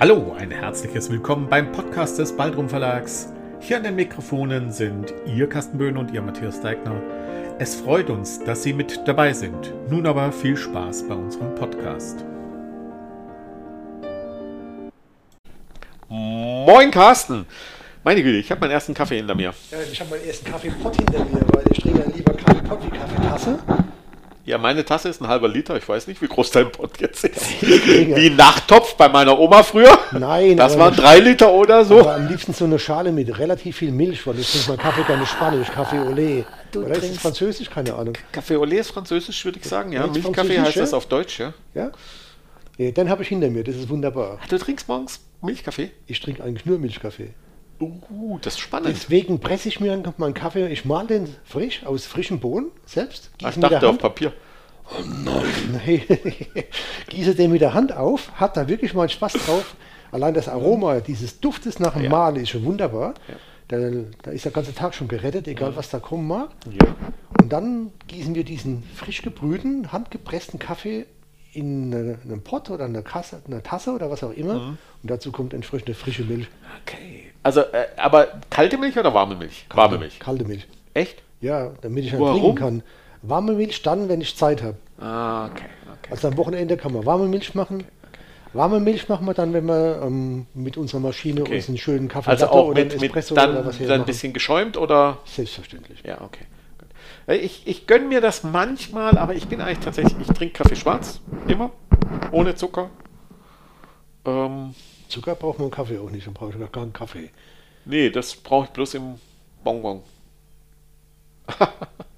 Hallo, ein herzliches Willkommen beim Podcast des Baldrum Verlags. Hier an den Mikrofonen sind Ihr Carsten Böhn und Ihr Matthias Deigner. Es freut uns, dass Sie mit dabei sind. Nun aber viel Spaß bei unserem Podcast. Moin Carsten! Meine Güte, ich habe meinen ersten Kaffee hinter mir. Ja, ich habe meinen ersten Kaffeepott hinter mir, weil ich trinke lieber Kaffeepott wie Kaffeetasse. Ja, meine Tasse ist ein halber Liter. Ich weiß nicht, wie groß dein Pott jetzt ist. Wie ein Nachttopf bei meiner Oma früher. Nein, Das waren drei Liter oder so. Aber am liebsten so eine Schale mit relativ viel Milch, weil ich trinke meinen Kaffee gerne Spanisch, Kaffee Olé. Du Oder ist es trinkst- Französisch? Keine Ahnung. Kaffee au lait ist französisch, würde ich sagen. Ja, Ist Milchkaffee heißt das auf Deutsch, ja. Ja? ja den habe ich hinter mir, das ist wunderbar. Ach, du trinkst morgens Milchkaffee? Ich trinke eigentlich nur Milchkaffee. Uh, das ist spannend. Deswegen presse ich mir meinen Kaffee, ich mal den frisch, aus frischen Bohnen selbst. Ach, ich dachte auf Papier. Nee. gieße den mit der Hand auf, hat da wirklich mal Spaß drauf. Allein das Aroma dieses Duftes nach dem Ja. Malen ist schon wunderbar. Da, da ist der ganze Tag schon gerettet, egal was da kommen mag. Ja. Und dann gießen wir diesen frisch gebrühten, handgepressten Kaffee in eine- einen Pott oder eine, Kasse, eine Tasse oder was auch immer. Mhm. Und dazu kommt entsprechende frische Milch. Okay. Also, äh, aber kalte Milch oder warme Milch? Warme Milch. Kalte Milch. Echt? Ja, damit ich dann Warum? trinken kann. Warme Milch dann, wenn ich Zeit habe. Ah, okay. okay. Also am Wochenende kann man warme Milch machen. Warme Milch machen wir dann, wenn wir ähm, mit unserer Maschine Okay. uns einen schönen Kaffee Also auch oder mit, mit Espresso dann, oder was dann ein bisschen geschäumt oder? Selbstverständlich. Ja, okay. Äh, Ich, ich gönne mir das manchmal, aber ich bin eigentlich tatsächlich, ich trinke Kaffee schwarz. Immer. Ohne Zucker. Ähm, Zucker braucht man im Kaffee auch nicht, dann brauche ich gar keinen Kaffee. nee, das brauche ich bloß im Bonbon.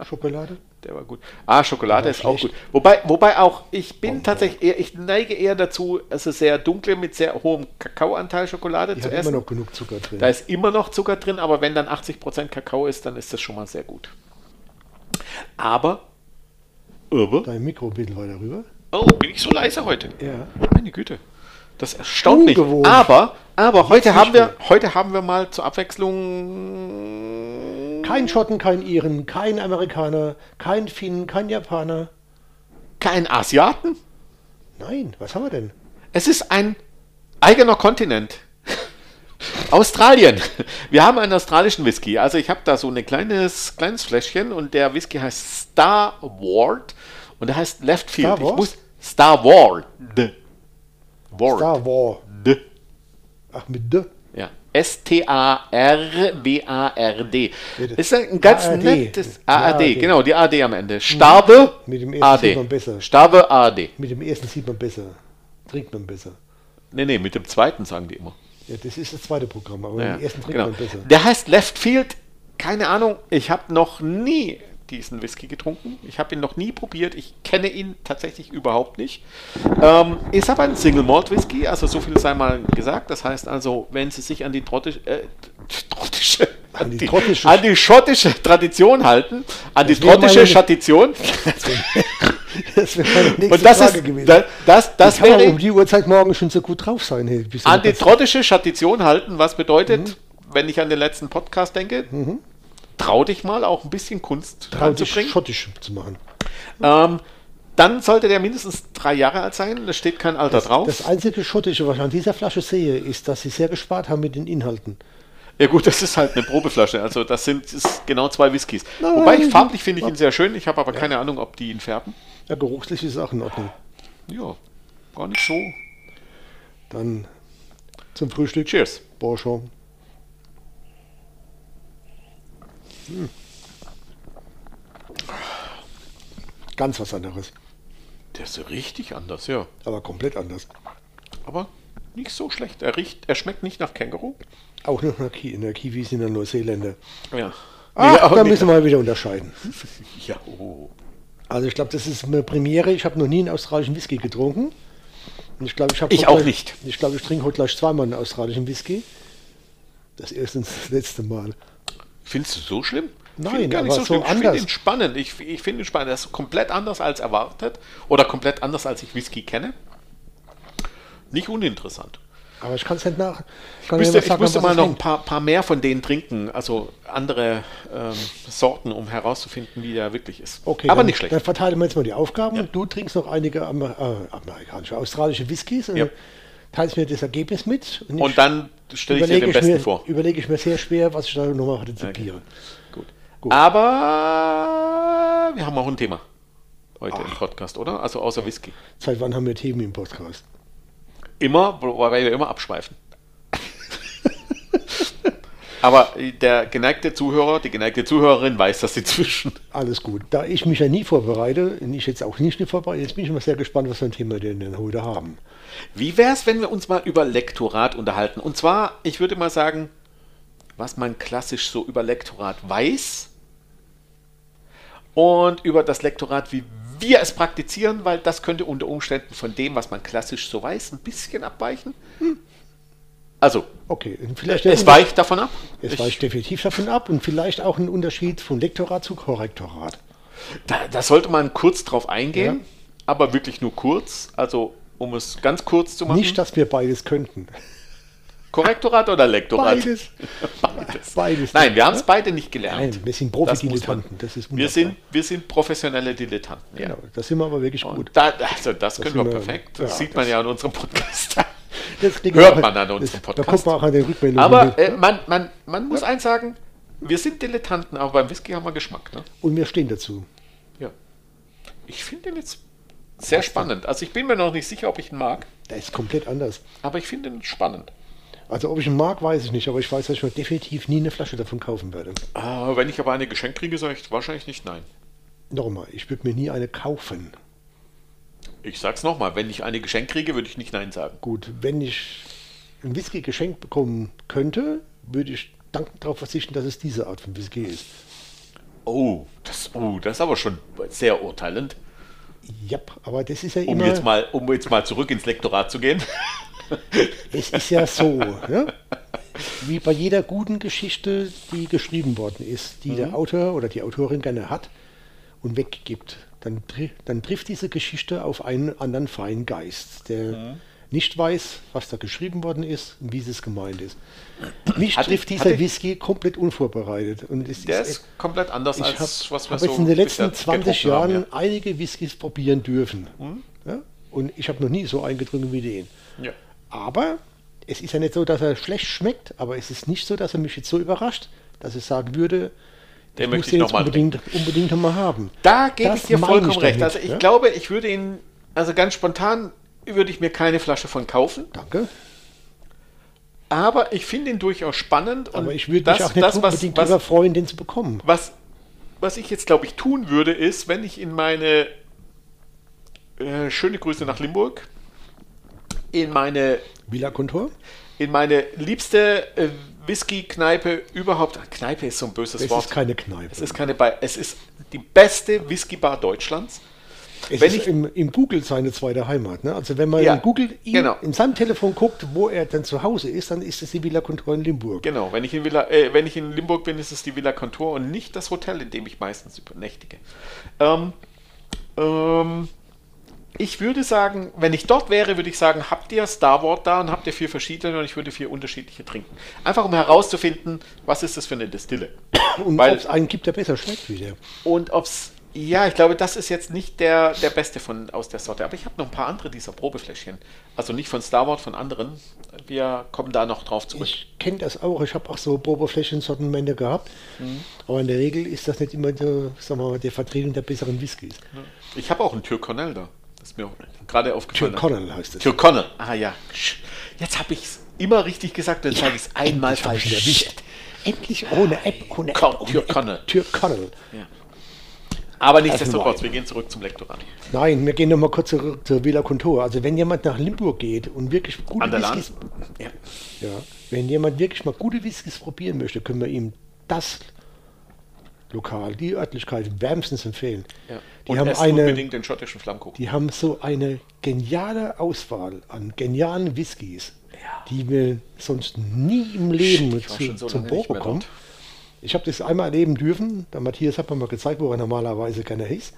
Schokolade? Der war gut. Ah, Schokolade ist auch gut. Wobei, wobei auch, ich bin Bonbon. tatsächlich eher, ich neige eher dazu, es ist sehr dunkle mit sehr hohem Kakaoanteil Schokolade Die zu hat immer essen. noch genug Zucker drin. Da ist immer noch Zucker drin, aber wenn dann 80% Kakao ist, dann ist das schon mal sehr gut. Aber, aber, Dein Mikro ein bisschen weiter rüber. oh, bin ich so leise heute? Ja. Meine Güte. Das erstaunt mich. Aber, aber heute haben wir, heute haben wir mal zur Abwechslung Kein Schotten, kein Iren, kein Amerikaner, kein Finn, kein Japaner. keinen Asiaten. Nein, was haben wir denn? Es ist ein eigener Kontinent. Australien. Wir haben einen australischen Whisky. Also ich habe da so ein kleines, kleines Fläschchen und der Whisky heißt Star Ward und der heißt Left Field. Star ich muss Star Ward. Ward. Star War. D. Ach, mit D. Ja. S-T-A-R-W-A-R-D. Bitte. Ist ein ganz ARD. nettes ARD, ARD. genau, die ARD am Ende. Starbe Mit dem ersten sieht man AD. besser. Starbe ARD. Mit dem ersten sieht man besser. Trinkt man besser. Nee, nee, mit dem zweiten sagen die immer. Ja, das ist das zweite Programm, aber Ja, dem ersten trinkt genau. besser. Der heißt Left Field. Keine Ahnung. Ich habe noch nie diesen Whisky getrunken. Ich habe ihn noch nie probiert. Ich kenne ihn tatsächlich überhaupt nicht. Ähm, ist aber ein Single Malt Whisky, also so viel sei mal gesagt. Das heißt also, wenn Sie sich an die trottische, äh, trottische, An die trottische- an die schottische Tradition halten, an die Das trottische Tradition. Das wäre meine nächste Und das Frage ist, gewesen. das, das, das man wäre um die Uhrzeit morgen schon so gut drauf sein. Hey, bist du an die ganz- trottische Tradition halten, was bedeutet, Mhm. wenn ich an den letzten Podcast denke, trau dich mal auch ein bisschen Kunst Trau dich, reinzubringen. schottisch zu machen. Ähm, dann sollte der mindestens drei Jahre alt sein. Da steht kein Alter drauf. Das einzige Schottische, was ich an dieser Flasche sehe, ist, dass sie sehr gespart haben mit den Inhalten. Ja gut, das ist halt eine Probeflasche. Also das sind ist genau zwei Whiskys. Nein. Wobei ich farblich finde ich ihn sehr schön. Ich habe aber keine Ahnung, ob die ihn färben. Ja, geruchslich ist auch in Ordnung. Ja, gar nicht so. Dann zum Frühstück. Cheers. Bonjour. Hm. Ganz was anderes, Der ist so richtig anders, ja. aber komplett anders. Aber nicht so schlecht. Er riecht, er schmeckt nicht nach Känguru. Auch noch in der, Ki in der Kiwi sind ja Neuseeländer. Ja. Ach, auch da müssen wir mal wieder unterscheiden. Ja, oh. Also ich glaube, das ist eine Premiere. Ich habe noch nie einen australischen Whisky getrunken. Und ich glaube, ich habe Ich auch gleich- nicht. Ich glaube, ich trinke heute gleich zweimal einen australischen Whisky. Das erste und das letzte Mal. Findest du so schlimm? Nein, gar nicht so so schlimm. Ich finde ihn spannend. Ich, ich finde ihn spannend. Er ist komplett anders als erwartet. Oder komplett anders als ich Whisky kenne. Nicht uninteressant. Aber ich kann es nicht nach. Ich müsste, ich sagen, müsste mal noch ein paar, paar mehr von denen trinken. Also andere ähm, Sorten, um herauszufinden, wie der wirklich ist. Okay, Aber dann, nicht schlecht. Dann verteilen wir jetzt mal die Aufgaben. Du trinkst noch einige Amer äh, amerikanische, australische Whiskys. Ja. teilst mir das Ergebnis mit und, Und dann stelle ich dir den besten mir, vor. Überlege ich mir sehr schwer, was ich da nochmal rezipiere. Gut. Gut. Aber wir haben auch ein Thema heute im Podcast, oder? Also außer Whisky. Seit wann haben wir Themen im Podcast? Immer, wobei wir immer abschweifen. Aber der geneigte Zuhörer, die geneigte Zuhörerin weiß das inzwischen. Alles gut. Da ich mich ja nie vorbereite, und ich jetzt auch nicht vorbereite, jetzt bin ich mal sehr gespannt, was für ein Thema wir denn heute haben. Wie wäre es, wenn wir uns mal über Lektorat unterhalten? Und zwar, ich würde mal sagen, was man klassisch so über Lektorat weiß und über das Lektorat, wie wir es praktizieren, weil das könnte unter Umständen von dem, was man klassisch so weiß, ein bisschen abweichen. Also, Okay, vielleicht es weicht davon ab. es Ich- weicht definitiv davon ab und vielleicht auch ein Unterschied von Lektorat zu Korrektorat. Da, da sollte man kurz drauf eingehen, Ja. aber wirklich nur kurz. Also, um es ganz kurz zu machen. Nicht, dass wir beides könnten. Korrektorat oder Lektorat? Beides. Beides. Beides. Nein, wir haben es beide nicht gelernt. Nein, wir sind Das man- Profi-Dilettanten. Das ist Wir sind, wir sind professionelle Dilettanten. Ja. Genau, das sind wir aber wirklich Und gut. da, also das, können wir perfekt. Das ja, sieht man das- ja an unserem Podcast. Das hört man an das- unserem Da Podcast. kommt man auch an den Rückmeldungen. Aber äh, man, man, man muss eins sagen, wir sind Dilettanten, aber beim Whisky haben wir Geschmack. Ne? und wir stehen dazu. Ja. Ich finde den jetzt sehr spannend. Also ich bin mir noch nicht sicher, ob ich ihn mag, Der ist komplett anders. aber ich finde ihn spannend. Also ob ich ihn mag, weiß ich nicht, aber ich weiß, dass ich mir definitiv nie eine Flasche davon kaufen werde. Äh, wenn ich aber eine geschenkt kriege, sage ich wahrscheinlich nicht nein. Nochmal, ich würde mir nie eine kaufen. Ich sag's nochmal, wenn ich eine geschenkt kriege, würde ich nicht nein sagen. Gut, wenn ich ein Whisky geschenkt bekommen könnte, würde ich dankend darauf verzichten, dass es diese Art von Whisky ist. Oh, das, oh, das ist aber schon sehr urteilend. Ja, aber das ist ja Um immer, jetzt, mal, um jetzt mal zurück ins Lektorat zu gehen. es ist ja so, ne? wie bei jeder guten Geschichte, die geschrieben worden ist, die Mhm. der Autor oder die Autorin gerne hat und weggibt, dann, dann trifft diese Geschichte auf einen anderen feinen Geist, der Mhm. nicht weiß, was da geschrieben worden ist und wie es gemeint ist. Mich Hatte- trifft dieser hatte- Whisky komplett unvorbereitet. Und es Der ist, ist komplett anders ich als habe was wir hab so jetzt in den letzten bisher 20 getrunken haben, Jahren einige Whiskys probieren dürfen. Ja? Und ich habe noch nie so eingedrungen wie den. Ja. Aber es ist ja nicht so, dass er schlecht schmeckt, aber es ist nicht so, dass er mich jetzt so überrascht, dass ich sagen würde, Den ich möchte ich den noch jetzt mal unbedingt, unbedingt noch mal haben. Da gebe ich dir vollkommen ich recht. damit, Also ich ja? glaube, ich würde ihn, also ganz spontan würde ich mir keine Flasche von kaufen, Danke. aber ich finde ihn durchaus spannend. Aber und ich würde das, mich auch nicht das, was, unbedingt darüber freuen, den zu bekommen. was, was ich jetzt, glaube ich, tun würde, ist, wenn ich in meine äh, schöne Grüße nach Limburg, in meine Villa Kontor? in meine liebste äh, Whisky-Kneipe überhaupt. Kneipe ist so ein böses Es Wort. ist keine Kneipe. es ist keine Bar. Es ist die beste Whisky-Bar Deutschlands. Es wenn ist ich- im, im Google seine zweite Heimat. Ne? Also wenn man Ja, in Google ihn, genau. in seinem Telefon guckt, wo er dann zu Hause ist, dann ist es die Villa Kontor in Limburg. Genau, wenn ich, in Villa, äh, wenn ich in Limburg bin, ist es die Villa Contour und nicht das Hotel, in dem ich meistens übernächtige. Ähm, ähm, ich würde sagen, wenn ich dort wäre, würde ich sagen, habt ihr Starward da und habt ihr vier verschiedene und ich würde vier unterschiedliche trinken. Einfach um herauszufinden, was ist das für eine Destille. Und Weil- ob es einen gibt, der besser schmeckt wie der. Und ob's, ja, ich glaube, das ist jetzt nicht der, der beste von, aus der Sorte. Aber ich habe noch ein paar andere dieser Probefläschchen. Also nicht von Starward, von anderen. Wir kommen da noch drauf zurück. Ich kenne das auch. Ich habe auch so Probeflächen-Sortimente gehabt. Mhm. Aber in der Regel ist das nicht immer der, sagen wir mal, der Vertretung der besseren Whiskys. Ich habe auch einen Tyrconnell da. Ist mir gerade aufgefallen. Tyrconnell heißt es. Tyrconnell. Ah ja. Jetzt habe ich es immer richtig gesagt, dann sage ich es einmal falsch. erwischt. Endlich ohne App. Ohne Komm, App, ohne. Tyrconnell. Ja. Aber nichtsdestotrotz, Wein. wir gehen zurück zum Lektorat. Nein, wir gehen nochmal kurz zurück zur Villa Contor. Also wenn jemand nach Limburg geht und wirklich gute? Whiskys Ja. Ja, wenn jemand wirklich mal gute Whiskys probieren möchte, können wir ihm das Lokal, die Örtlichkeit wärmstens empfehlen. Ja. Die, Und haben eine, unbedingt den schottischen Flammkuchen. die haben so eine geniale Auswahl an genialen Whiskys, die wir sonst nie im Leben zu, so zum mehr bekommen. Ich habe das einmal erleben dürfen. Der Matthias hat mir mal gezeigt, wo er normalerweise gerne hieß.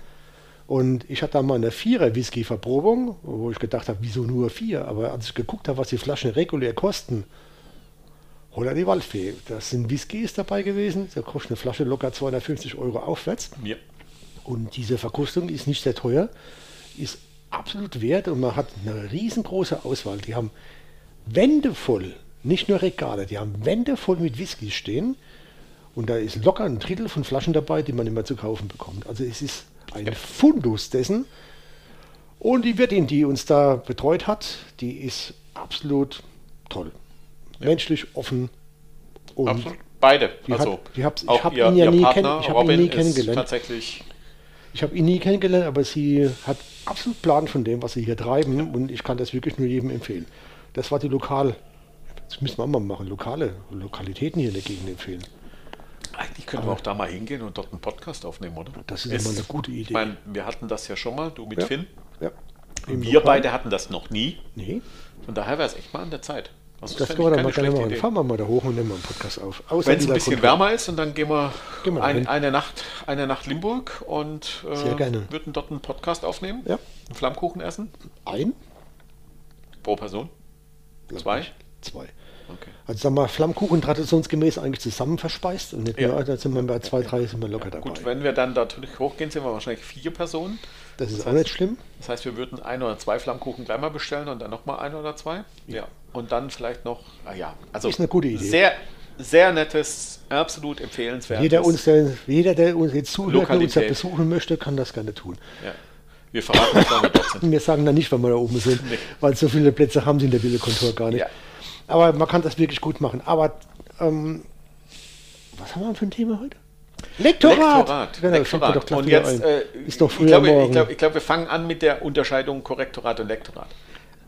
Und ich hatte da mal eine Vierer-Whisky-Verprobung, wo ich gedacht habe, wieso nur vier? Aber als ich geguckt habe, was die Flaschen regulär kosten, oder die Waldfee, das sind Whiskys dabei gewesen. Da kostet eine Flasche locker 250 Euro aufwärts. Ja. Und diese Verkostung ist nicht sehr teuer, ist absolut wert und man hat eine riesengroße Auswahl. Die haben Wände voll, nicht nur Regale, die haben Wände voll mit Whisky stehen. Und da ist locker ein Drittel von Flaschen dabei, die man immer zu kaufen bekommt. Also es ist ein Fundus dessen. Und die Wirtin, die uns da betreut hat, die ist absolut toll. Menschlich, offen. Und Absolut. Beide. Die also hat- die hab's- ich hab ihr, ihn ja nie kenn- ich hab ihn Robin nie ist kennengelernt. Tatsächlich. Ich habe ihn nie kennengelernt, aber sie hat absolut Plan von dem, was sie hier treiben und ich kann das wirklich nur jedem empfehlen. Das war die lokal, das müssen wir auch mal machen, lokale Lokalitäten hier in der Gegend empfehlen. Eigentlich können wir auch da mal hingehen und dort einen Podcast aufnehmen, oder? Das ist immer eine gute Idee. Ich meine, wir hatten das ja schon mal, du mit Ja. Finn. Ja. Im Wir Lokal- beide hatten das noch nie. Nee, Von daher wäre es echt mal an der Zeit. Also das fände können wir dann mal gerne machen. Fahren wir mal da hoch und nehmen mal einen Podcast auf. Wenn es ein bisschen Kontrolle. wärmer ist und dann gehen wir, Gehen wir ein, eine, Nacht, eine Nacht Limburg und äh, würden dort einen Podcast aufnehmen. Ja. Einen Flammkuchen essen. Ein? Pro Person. Zwei? Zwei. Okay. Also sagen wir, Flammkuchen traditionsgemäß eigentlich zusammen verspeist und nicht Ja. nur, da sind wir bei zwei, drei sind wir locker dabei. Gut, wenn wir dann natürlich hochgehen, sind wir wahrscheinlich vier Personen. das ist das auch heißt- nicht schlimm. Das heißt, wir würden ein oder zwei Flammkuchen gleich mal bestellen und dann nochmal ein oder zwei. Ja. Und dann vielleicht noch, ah ja, also Ist eine gute Idee. Sehr, sehr nettes, absolut empfehlenswertes. Jeder, uns, der, jeder, der uns jetzt zuhört und uns besuchen möchte, kann das gerne tun. Ja. Wir verraten nicht, wann wir dort sind. Wir sagen dann nicht, wann wir da oben sind, Nee. weil so viele Plätze haben sie in der Wille-Kontor gar nicht. Ja. Aber man kann das wirklich gut machen. Aber ähm, was haben wir für ein Thema heute? Lektorat! Lektorat. Genau, Lektorat. doch und jetzt, äh, ist ich früher glaube, morgen. ich glaube, ich glaube, wir fangen an mit der Unterscheidung Korrektorat und Lektorat.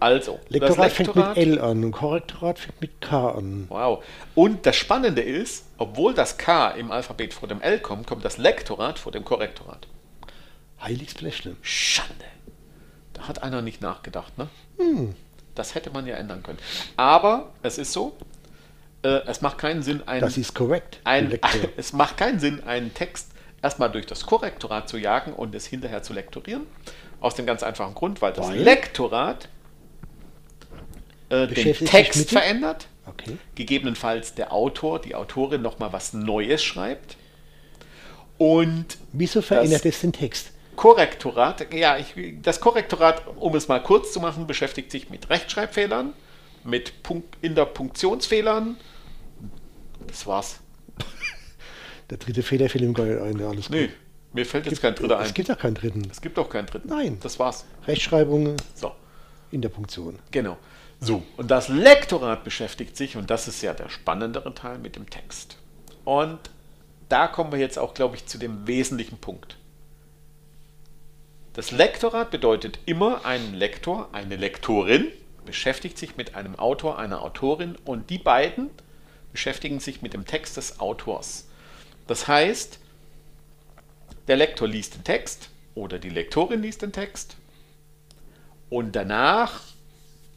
Also, Lektorat, das fängt mit L an und Korrektorat fängt mit K an. Wow. Und das Spannende ist, obwohl das K im Alphabet vor dem L kommt, kommt das Lektorat vor dem Korrektorat. Heiligsblechle. Schande. Da hat einer nicht nachgedacht, ne? Hm. Das hätte man ja ändern können. Aber es ist so, äh, es macht keinen Sinn, ein, Das ist korrekt. ein, es macht keinen Sinn, einen Text erstmal durch das Korrektorat zu jagen und es hinterher zu lektorieren. Aus dem ganz einfachen Grund, weil das Weil? Lektorat äh, den Text verändert, Okay. gegebenenfalls der Autor, die Autorin nochmal was Neues schreibt. Und Wieso verändert es den Text? Korrektorat, ja, ich, das Korrektorat, um es mal kurz zu machen, beschäftigt sich mit Rechtschreibfehlern, mit Punkt, Interpunktionsfehlern. Das war's. Der dritte Fehler fällt ihm gar nicht ein. Alles Nee, mir fällt jetzt kein dritter ein. Es gibt ja keinen dritten. Es gibt auch keinen dritten. Nein. Das war's. Rechtschreibung So, in der Punktion. genau. So, und das Lektorat beschäftigt sich, und das ist ja der spannendere Teil, mit dem Text. Und da kommen wir jetzt auch, glaube ich, zu dem wesentlichen Punkt. Das Lektorat bedeutet immer, ein Lektor, eine Lektorin beschäftigt sich mit einem Autor, einer Autorin und die beiden beschäftigen sich mit dem Text des Autors. Das heißt, der Lektor liest den Text oder die Lektorin liest den Text und danach,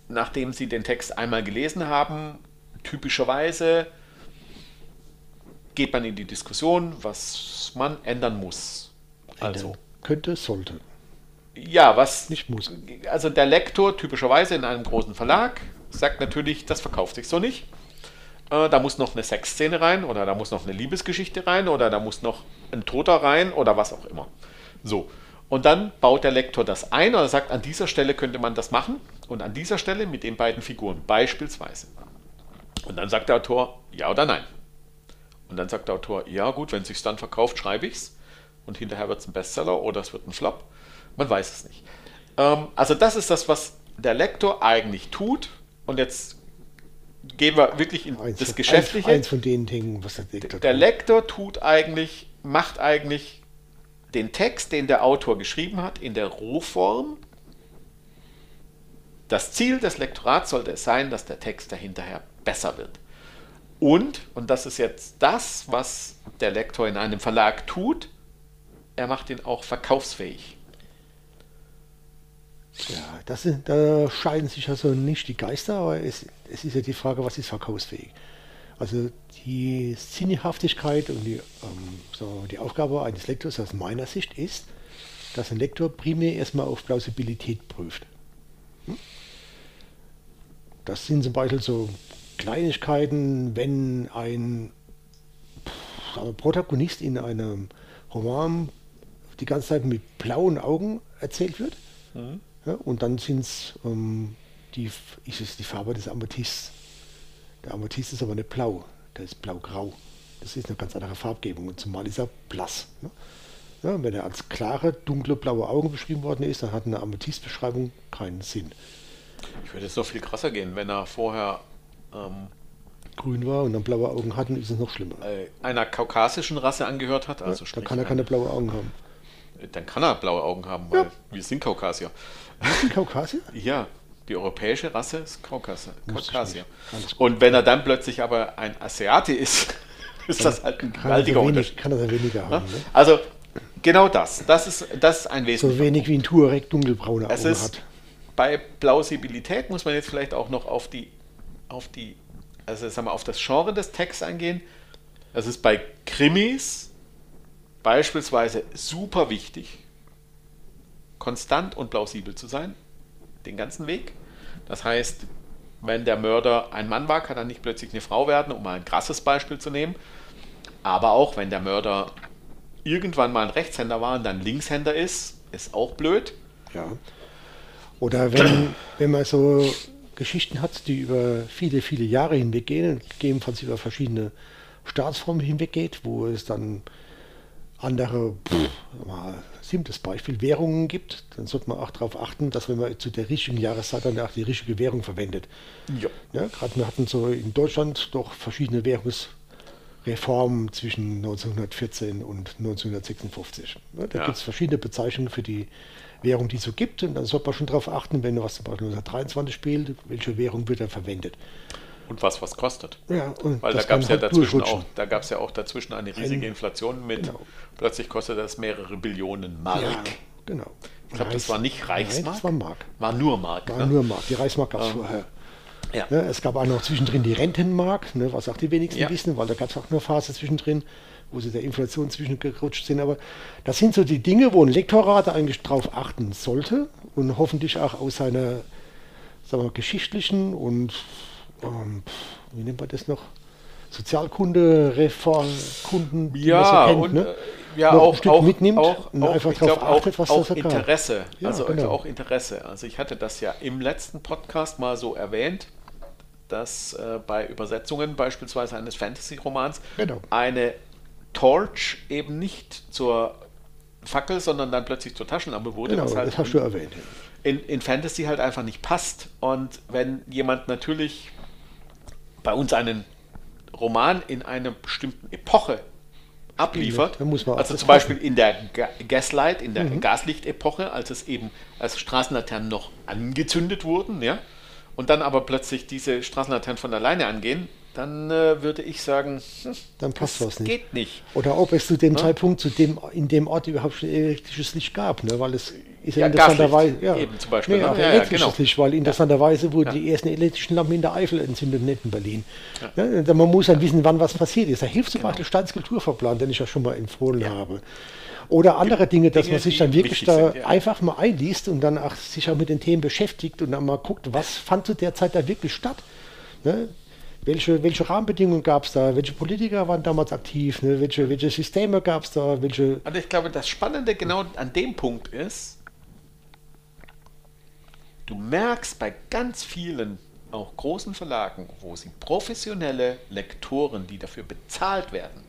nachdem sie den Text einmal gelesen haben, typischerweise geht man in die Diskussion, was man ändern muss. Also, Könnte, sollte. ja, was Nicht muss. Also der Lektor typischerweise in einem großen Verlag sagt natürlich, das verkauft sich so nicht. Äh, da muss noch eine Sexszene rein oder da muss noch eine Liebesgeschichte rein oder da muss noch ein Toter rein oder was auch immer. So. Und dann baut der Lektor das ein oder sagt, an dieser Stelle könnte man das machen und an dieser Stelle mit den beiden Figuren beispielsweise. Und dann sagt der Autor ja oder nein. Und dann sagt der Autor, ja gut, wenn es sich dann verkauft, schreibe ich es. Und hinterher wird es ein Bestseller oder es wird ein Flop. Man weiß es nicht. Ähm, also das ist das, was der Lektor eigentlich tut. Und jetzt gehen wir wirklich in Eins, das eins, Geschäftliche. eins von den Dingen, was der Lektor Der tut. Lektor tut eigentlich, macht eigentlich den Text, den der Autor geschrieben hat, in der Rohform. Das Ziel des Lektorats sollte es sein, dass der Text dahinterher besser wird. Und, und das ist jetzt das, was der Lektor in einem Verlag tut, er macht ihn auch verkaufsfähig. Ja, das sind, da scheiden sich also nicht die Geister, aber es, es ist ja die Frage, was ist verkaufsfähig. Also die Sinnhaftigkeit und die, ähm, so die Aufgabe eines Lektors aus meiner Sicht ist, dass ein Lektor primär erstmal auf Plausibilität prüft. Hm? Das sind zum Beispiel so Kleinigkeiten, wenn ein pff, Protagonist in einem Roman die ganze Zeit mit blauen Augen erzählt wird. Ja, und dann sind es ähm, die, ist es die Farbe des Amethysts. Der Amethyst ist aber nicht blau, der ist blau-grau. Das ist eine ganz andere Farbgebung und zumal ist er blass. Ne? Ja, wenn er als klare, dunkle, blaue Augen beschrieben worden ist, dann hat eine Amethyst-Beschreibung keinen Sinn. Ich würde jetzt noch viel krasser gehen, wenn er vorher ähm, grün war und dann blaue Augen hatten, ist es noch schlimmer. Äh, einer kaukasischen Rasse angehört hat. Also ja, dann kann er keine blaue Augen haben. Dann kann er blaue Augen haben, weil ja. wir sind Kaukasier. Wir sind Kaukasier? ja, die europäische Rasse ist Kaukasier. Kaukasier. Und wenn er dann plötzlich aber ein Asiate ist, ist das halt ein gewaltiger Unterschied. Kann er dann weniger haben. Ne? Also genau das. Das ist, das ist ein Wesentliches. So wenig wie ein Tuareg dunkelbraune Augen ist, hat. Bei Plausibilität muss man jetzt vielleicht auch noch auf die, auf die also sagen wir, auf das Genre des Texts eingehen. Das ist bei Krimis beispielsweise super wichtig, konstant und plausibel zu sein, den ganzen Weg. Das heißt, wenn der Mörder ein Mann war, kann er nicht plötzlich eine Frau werden, um mal ein krasses Beispiel zu nehmen. Aber auch wenn der Mörder irgendwann mal ein Rechtshänder war und dann Linkshänder ist, ist auch blöd. Ja. Oder wenn, wenn man so Geschichten hat, die über viele, viele Jahre hinweggehen, gegebenenfalls über verschiedene Staatsformen hinweggeht, wo es dann andere, pff, mal, siebtes Beispiel, Währungen gibt, dann sollte man auch darauf achten, dass wenn man zu der richtigen Jahreszeit dann auch die richtige Währung verwendet. Ja. ja Gerade wir hatten so in Deutschland doch verschiedene Währungsreformen zwischen 1914 und 1956. Ja, da ja. gibt es verschiedene Bezeichnungen für die Währung, die es so gibt. Und dann sollte man schon darauf achten, wenn was zum Beispiel 1923 spielt, welche Währung wird dann verwendet. Und was was kostet. Ja, Weil da gab es ja halt dazwischen auch, da gab es ja auch dazwischen eine riesige Ein, Inflation mit, genau. plötzlich kostet das mehrere Billionen Mark. Ja, genau. Ich glaube, das war nicht Reichsmark. Nein, das war Mark. War nur Mark. War ne? nur Mark. Die Reichsmark gab es ähm, vorher. Ja. ja. es gab auch noch zwischendrin die Rentenmark, ne, was auch die wenigsten ja. wissen, weil da gab es auch eine Phase zwischendrin wo sie der Inflation zwischengerutscht sind. Aber das sind so die Dinge, wo ein Lektorat eigentlich drauf achten sollte und hoffentlich auch aus seiner sagen wir, geschichtlichen und ähm, wie nennt man das noch? Sozialkunde, Reformkunden, ja, so kennt, und, ne? Äh, ja, auch, auch, mitnimmt auch, und auch, einfach darauf achtet, was auch das Interesse. Ja, also, genau. also auch Interesse. Also ich hatte das ja im letzten Podcast mal so erwähnt, dass äh, bei Übersetzungen beispielsweise eines Fantasy-Romans genau. eine Torch eben nicht zur Fackel, sondern dann plötzlich zur Taschenlampe wurde. Genau, halt das hast du erwähnt. In, in Fantasy halt einfach nicht passt. Und wenn jemand natürlich bei uns einen Roman in einer bestimmten Epoche abliefert, also zum Beispiel in der Gaslight, in der mhm. Gaslichtepoche, als es eben als Straßenlaternen noch angezündet wurden, ja, und dann aber plötzlich diese Straßenlaternen von alleine angehen, dann äh, würde ich sagen, hm, dann passt was nicht. Geht nicht. Oder ob es zu dem ja? Zeitpunkt zu dem, in dem Ort überhaupt schon elektrisches Licht gab, ne? weil es ist ja, interessanterweise. Ja, eben zum Beispiel. Nee, ne? ja, elektrisches genau. Licht, weil interessanterweise wurden die ersten elektrischen Lampen in der Eifel entzündet, nicht in Berlin. Ja. man muss dann wissen, wann was passiert ist. Da hilft zum genau. Beispiel Staatskulturverplan, den ich ja schon mal empfohlen habe. Oder andere Dinge, dass Dinge, man sich dann wirklich da sind, einfach mal einliest und dann auch sich auch mit den Themen beschäftigt und dann mal guckt, was fand zu der Zeit da wirklich statt. Ne? welche, welche Rahmenbedingungen gab es da? Welche Politiker waren damals aktiv? Ne? Welche, welche Systeme gab es da? Welche also ich glaube, das Spannende genau an dem Punkt ist, du merkst bei ganz vielen, auch großen Verlagen, wo sie professionelle Lektoren, die dafür bezahlt werden,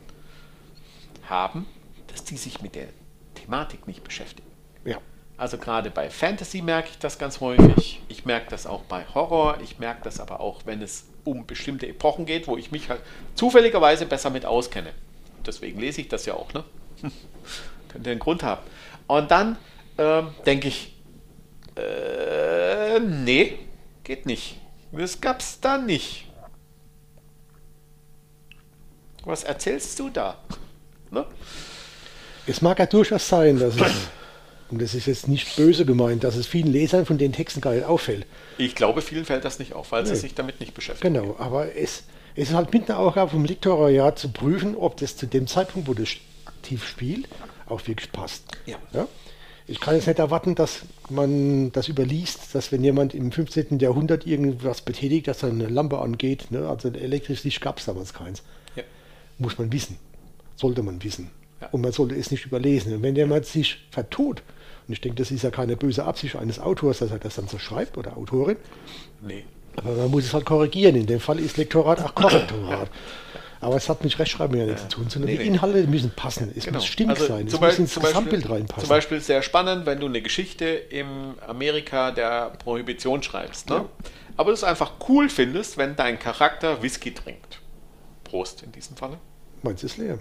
haben, dass die sich mit der Thematik nicht beschäftigen. Ja. Also gerade bei Fantasy merke ich das ganz häufig. Ich merke das auch bei Horror. Ich merke das aber auch, wenn es um bestimmte Epochen geht, wo ich mich halt zufälligerweise besser mit auskenne. Deswegen lese ich das ja auch. Ne? Könnte einen Grund haben. Und dann ähm, denke ich, äh, nee, geht nicht. Das gab's da nicht. Was erzählst du da? Ne? Es mag ja durchaus sein, dass es und das ist jetzt nicht böse gemeint, dass es vielen Lesern von den Texten gar nicht auffällt. Ich glaube, vielen fällt das nicht auf, weil nee. sie sich damit nicht beschäftigen. Genau, aber es, es ist halt mit einer Aufgabe vom Lektoriat zu prüfen, ob das zu dem Zeitpunkt, wo das aktiv spielt, auch wirklich passt. Ja. ja? Ich kann jetzt nicht erwarten, dass man das überliest, dass wenn jemand im 15. Jahrhundert irgendwas betätigt, dass eine Lampe angeht, ne? also elektrisches Licht gab es damals keins. Ja. Muss man wissen. Sollte man wissen. Ja. Und man sollte es nicht überlesen. Und wenn jemand sich vertut Und ich denke, das ist ja keine böse Absicht eines Autors, dass er das dann so schreibt oder Autorin. Nee. Aber man muss es halt korrigieren. In dem Fall ist Lektorat auch Korrektorat. Aber es hat mit Rechtschreibung ja nichts zu tun, sondern nee, die. Inhalte müssen passen. Es Genau. muss stimmig Also sein. Es muss Beispiel- ins zum Beispiel- Gesamtbild reinpassen. Zum Beispiel sehr spannend, wenn du eine Geschichte im Amerika der Prohibition schreibst. Ne? Ja. Aber du es einfach cool findest, wenn dein Charakter Whisky trinkt. Prost in diesem Falle. Meins ist leer.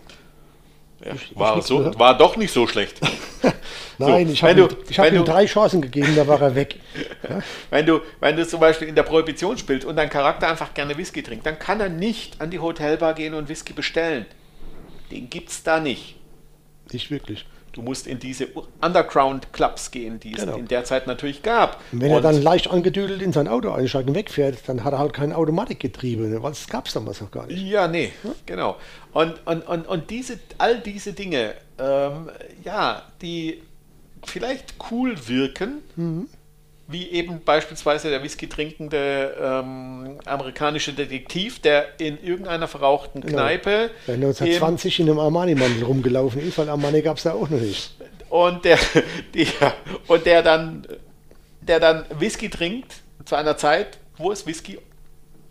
Ja, war, so, war doch nicht so schlecht. Nein, So, ich habe ihm, ich hab ihm drei Chancen gegeben, da war er weg. Ja? Wenn du, wenn du zum Beispiel in der Prohibition spielst und dein Charakter einfach gerne Whisky trinkt, dann kann er nicht an die Hotelbar gehen und Whisky bestellen. Den gibt's da nicht. Nicht wirklich. Du musst in diese Underground-Clubs gehen, die es Genau. in der Zeit natürlich gab. Und wenn er Und- dann leicht angedüdelt in sein Auto einsteigt und wegfährt, dann hat er halt kein Automatikgetriebe, ne? weil das gab es damals noch gar nicht. Ja, nee, genau. Und, und, und, und diese, all diese Dinge, ähm, ja, die vielleicht cool wirken, Mhm. Wie eben beispielsweise der Whisky trinkende ähm, amerikanische Detektiv, der in irgendeiner verrauchten Genau. Kneipe Der eben- 1920 in einem Armani-Mantel rumgelaufen ist, weil Armani gab es da auch noch nicht. und der, die, und der dann, der dann Whisky trinkt zu einer Zeit, wo es Whisky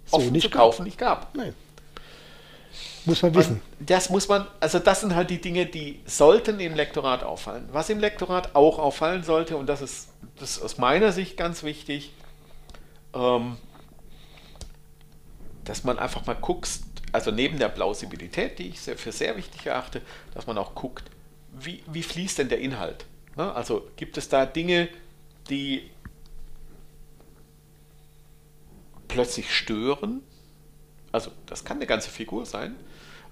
So offen nicht zu gab. kaufen nicht gab. Nein. Muss man wissen. Und das muss man, also das sind halt die Dinge, die sollten im Lektorat auffallen. Was im Lektorat auch auffallen sollte, und das ist, das ist aus meiner Sicht ganz wichtig, ähm, dass man einfach mal guckt, also neben der Plausibilität, die ich sehr, für sehr wichtig erachte, dass man auch guckt, wie, wie fließt denn der Inhalt? Ne? Also gibt es da Dinge, die plötzlich stören? Also das kann eine ganze Figur sein.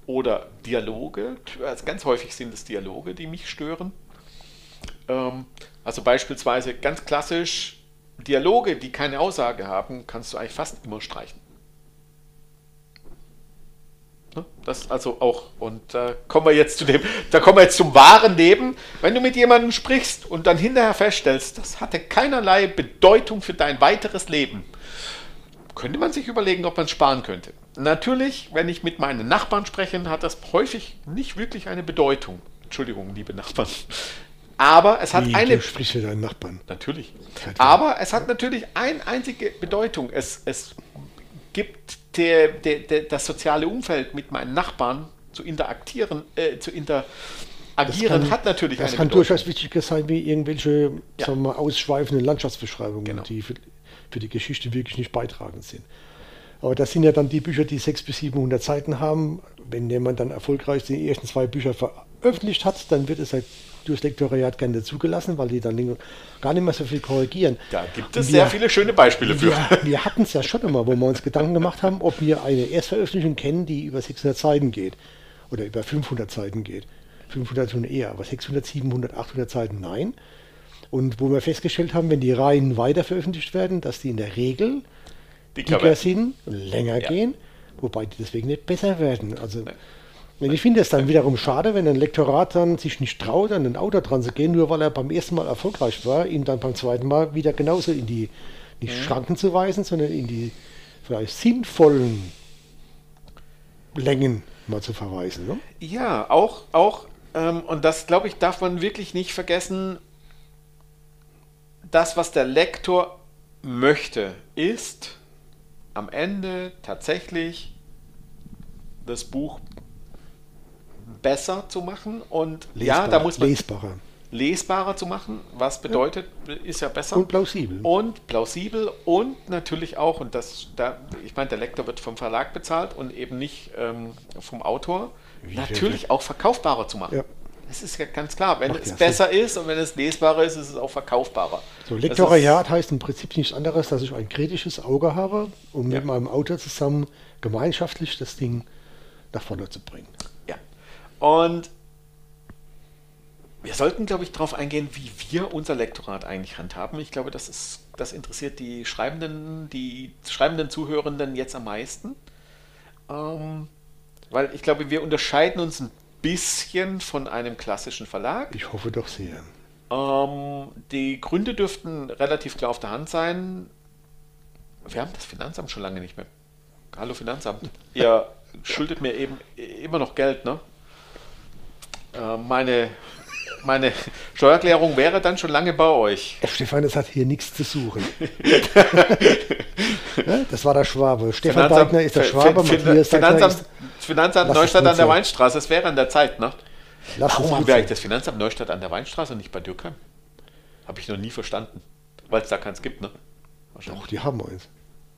Oder Dialoge, also ganz häufig sind es Dialoge, die mich stören. Ähm, also beispielsweise ganz klassisch Dialoge, die keine Aussage haben, kannst du eigentlich fast immer streichen. Ne? Das also auch, und da kommen wir jetzt zu dem, da kommen wir jetzt zum wahren Leben. Wenn du mit jemandem sprichst und dann hinterher feststellst, das hatte keinerlei Bedeutung für dein weiteres Leben, könnte man sich überlegen, ob man es sparen könnte. Natürlich, wenn ich mit meinen Nachbarn spreche, hat das häufig nicht wirklich eine Bedeutung. Entschuldigung, liebe Nachbarn. Aber es hat Wie, eine du sprichst mit deinen Nachbarn. Natürlich. Aber es hat natürlich eine einzige Bedeutung. Es, es gibt der, der, der, das soziale Umfeld mit meinen Nachbarn zu interagieren, äh, zu interagieren hat natürlich Das eine kann Bedeutung. durchaus wichtiger sein wie irgendwelche Ja. sagen wir, mal, ausschweifenden Landschaftsbeschreibungen, Genau. die für, für die Geschichte wirklich nicht beitragend sind. Aber das sind ja dann die Bücher, die 600 bis 700 Seiten haben. Wenn jemand dann erfolgreich die ersten zwei Bücher veröffentlicht hat, dann wird es halt durchs Lektoriat gerne zugelassen, weil die dann gar nicht mehr so viel korrigieren. Da gibt es Und sehr wir- viele schöne Beispiele für. Wir, wir hatten es ja schon immer, wo wir uns Gedanken gemacht haben, ob wir eine Erstveröffentlichung kennen, die über 600 Seiten geht oder über 500 Seiten geht. 500 schon eher, aber 600, 700, 800 Seiten nein. Und wo wir festgestellt haben, wenn die Reihen weiter veröffentlicht werden, dass die in der Regel Dicker dicker sind länger Ja. gehen, wobei die deswegen nicht besser werden. Also und ich finde es dann wiederum schade, wenn ein Lektorat dann sich nicht traut, an den Autor dran zu gehen, nur weil er beim ersten Mal erfolgreich war, ihn dann beim zweiten Mal wieder genauso in die nicht Schranken zu weisen, sondern in die vielleicht sinnvollen Längen mal zu verweisen. Ne? Ja, auch, auch ähm, und das glaube ich, darf man wirklich nicht vergessen. Das, was der Lektor möchte, ist am Ende tatsächlich das Buch besser zu machen und ja, da muss man lesbarer lesbarer zu machen. Was bedeutet, ist ja besser. und plausibel. Und plausibel und natürlich auch, und das, da, ich meine, der Lektor wird vom Verlag bezahlt und eben nicht ähm, vom Autor, Wie natürlich auch verkaufbarer zu machen. Ja. Das ist ja ganz klar. Wenn Macht es ja besser ist und wenn es lesbarer ist, ist es auch verkaufbarer. So, Lektoriat heißt im Prinzip nichts anderes, dass ich ein kritisches Auge habe, um Ja. mit meinem Autor zusammen gemeinschaftlich das Ding nach vorne zu bringen. Ja. Und wir sollten, glaube ich, darauf eingehen, wie wir unser Lektorat eigentlich handhaben. Ich glaube, das, ist, das interessiert die Schreibenden, die schreibenden Zuhörenden jetzt am meisten. Ähm, weil ich glaube, wir unterscheiden uns ein bisschen von einem klassischen Verlag. Ich hoffe doch sehr. Ähm, die Gründe dürften relativ klar auf der Hand sein. Wir haben das Finanzamt schon lange nicht mehr. Hallo Finanzamt. Ihr schuldet mir eben immer noch Geld, ne? Äh, meine meine Steuererklärung wäre dann schon lange bei euch. Stefan, das hat hier nichts zu suchen. das war der Schwabe. Stefan Weidner ist der Schwabe, Fin- Matthias Finanzamt, ist... Finanzamt Neustadt an der. Weinstraße, das wäre an der Zeit, ne? Lass Warum haben wir eigentlich das Finanzamt Neustadt an der Weinstraße und nicht bei Dürkheim? Habe ich noch nie verstanden. Weil es da keins gibt, ne? Doch, die haben eins.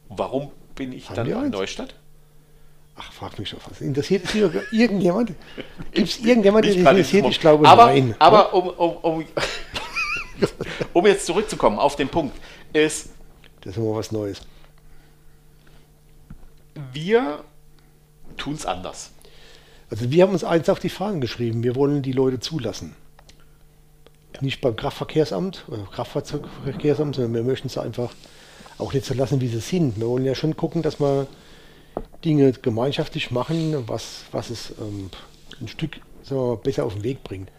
Warum bin ich Haben dann in? Neustadt? Ach, frag mich doch was. Interessiert es hier irgendjemand? Gibt es irgendjemand, der sich interessiert? Ich glaube, aber, nein. Aber um, um, um, um jetzt zurückzukommen auf den Punkt, ist, Das ist immer was Neues. wir tun es anders. Also wir haben uns eins auf die Fahnen geschrieben. Wir wollen die Leute zulassen. Nicht beim Kraftverkehrsamt oder Kraftfahrzeugverkehrsamt, sondern wir möchten es einfach auch nicht so lassen, wie sie sind. Wir wollen ja schon gucken, dass wir Dinge gemeinschaftlich machen, was, was es ähm, ein Stück mal, besser auf den Weg bringt.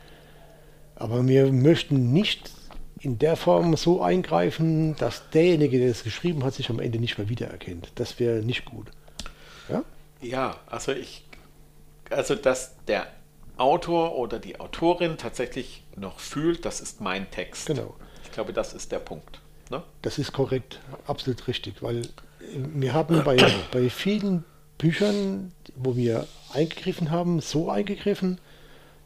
Aber wir möchten nicht in der Form so eingreifen, dass derjenige, der es geschrieben hat, sich am Ende nicht mehr wiedererkennt. Das wäre nicht gut. Ja? Ja, also ich, also dass der Autor oder die Autorin tatsächlich noch fühlt, das ist mein Text. Genau. Ich glaube, das ist der Punkt. Ne? Das ist korrekt, absolut richtig, weil äh, wir haben bei, bei vielen Büchern, wo wir eingegriffen haben, so eingegriffen,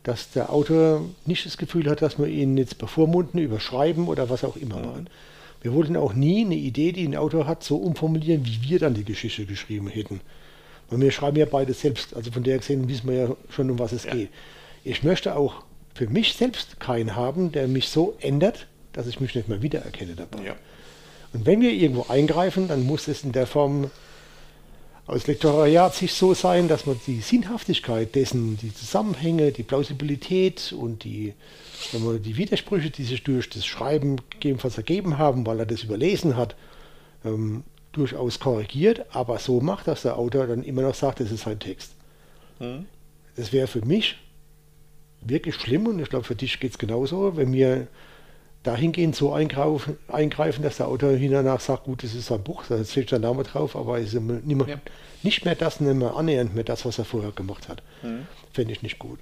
dass der Autor nicht das Gefühl hat, dass wir ihn jetzt bevormunden, überschreiben oder was auch immer machen. Wir wollten auch nie eine Idee, die ein Autor hat, so umformulieren, wie wir dann die Geschichte geschrieben hätten. Und wir schreiben ja beide selbst, also von der gesehen wissen wir ja schon, um was es Ja. geht. Ich möchte auch für mich selbst keinen haben, der mich so ändert, dass ich mich nicht mehr wiedererkenne dabei. Ja. Und wenn wir irgendwo eingreifen, dann muss es in der Form aus Lektoriatssicht so sein, dass man die Sinnhaftigkeit dessen, die Zusammenhänge, die Plausibilität und die, wenn man die Widersprüche, die sich durch das Schreiben gegebenenfalls ergeben haben, weil er das überlesen hat, ähm, durchaus korrigiert, aber so macht, dass der Autor dann immer noch sagt, das ist sein Text. Hm? Das wäre für mich wirklich schlimm und ich glaube, für dich geht es genauso, wenn wir dahingehend so eingreifen, eingreifen, dass der Autor hinterher sagt, gut, das ist sein Buch, da steht sein Name drauf, aber ist nicht mehr, Ja. nicht mehr das, nicht mehr annähernd mehr das, was er vorher gemacht hat. Hm. Fände ich nicht gut.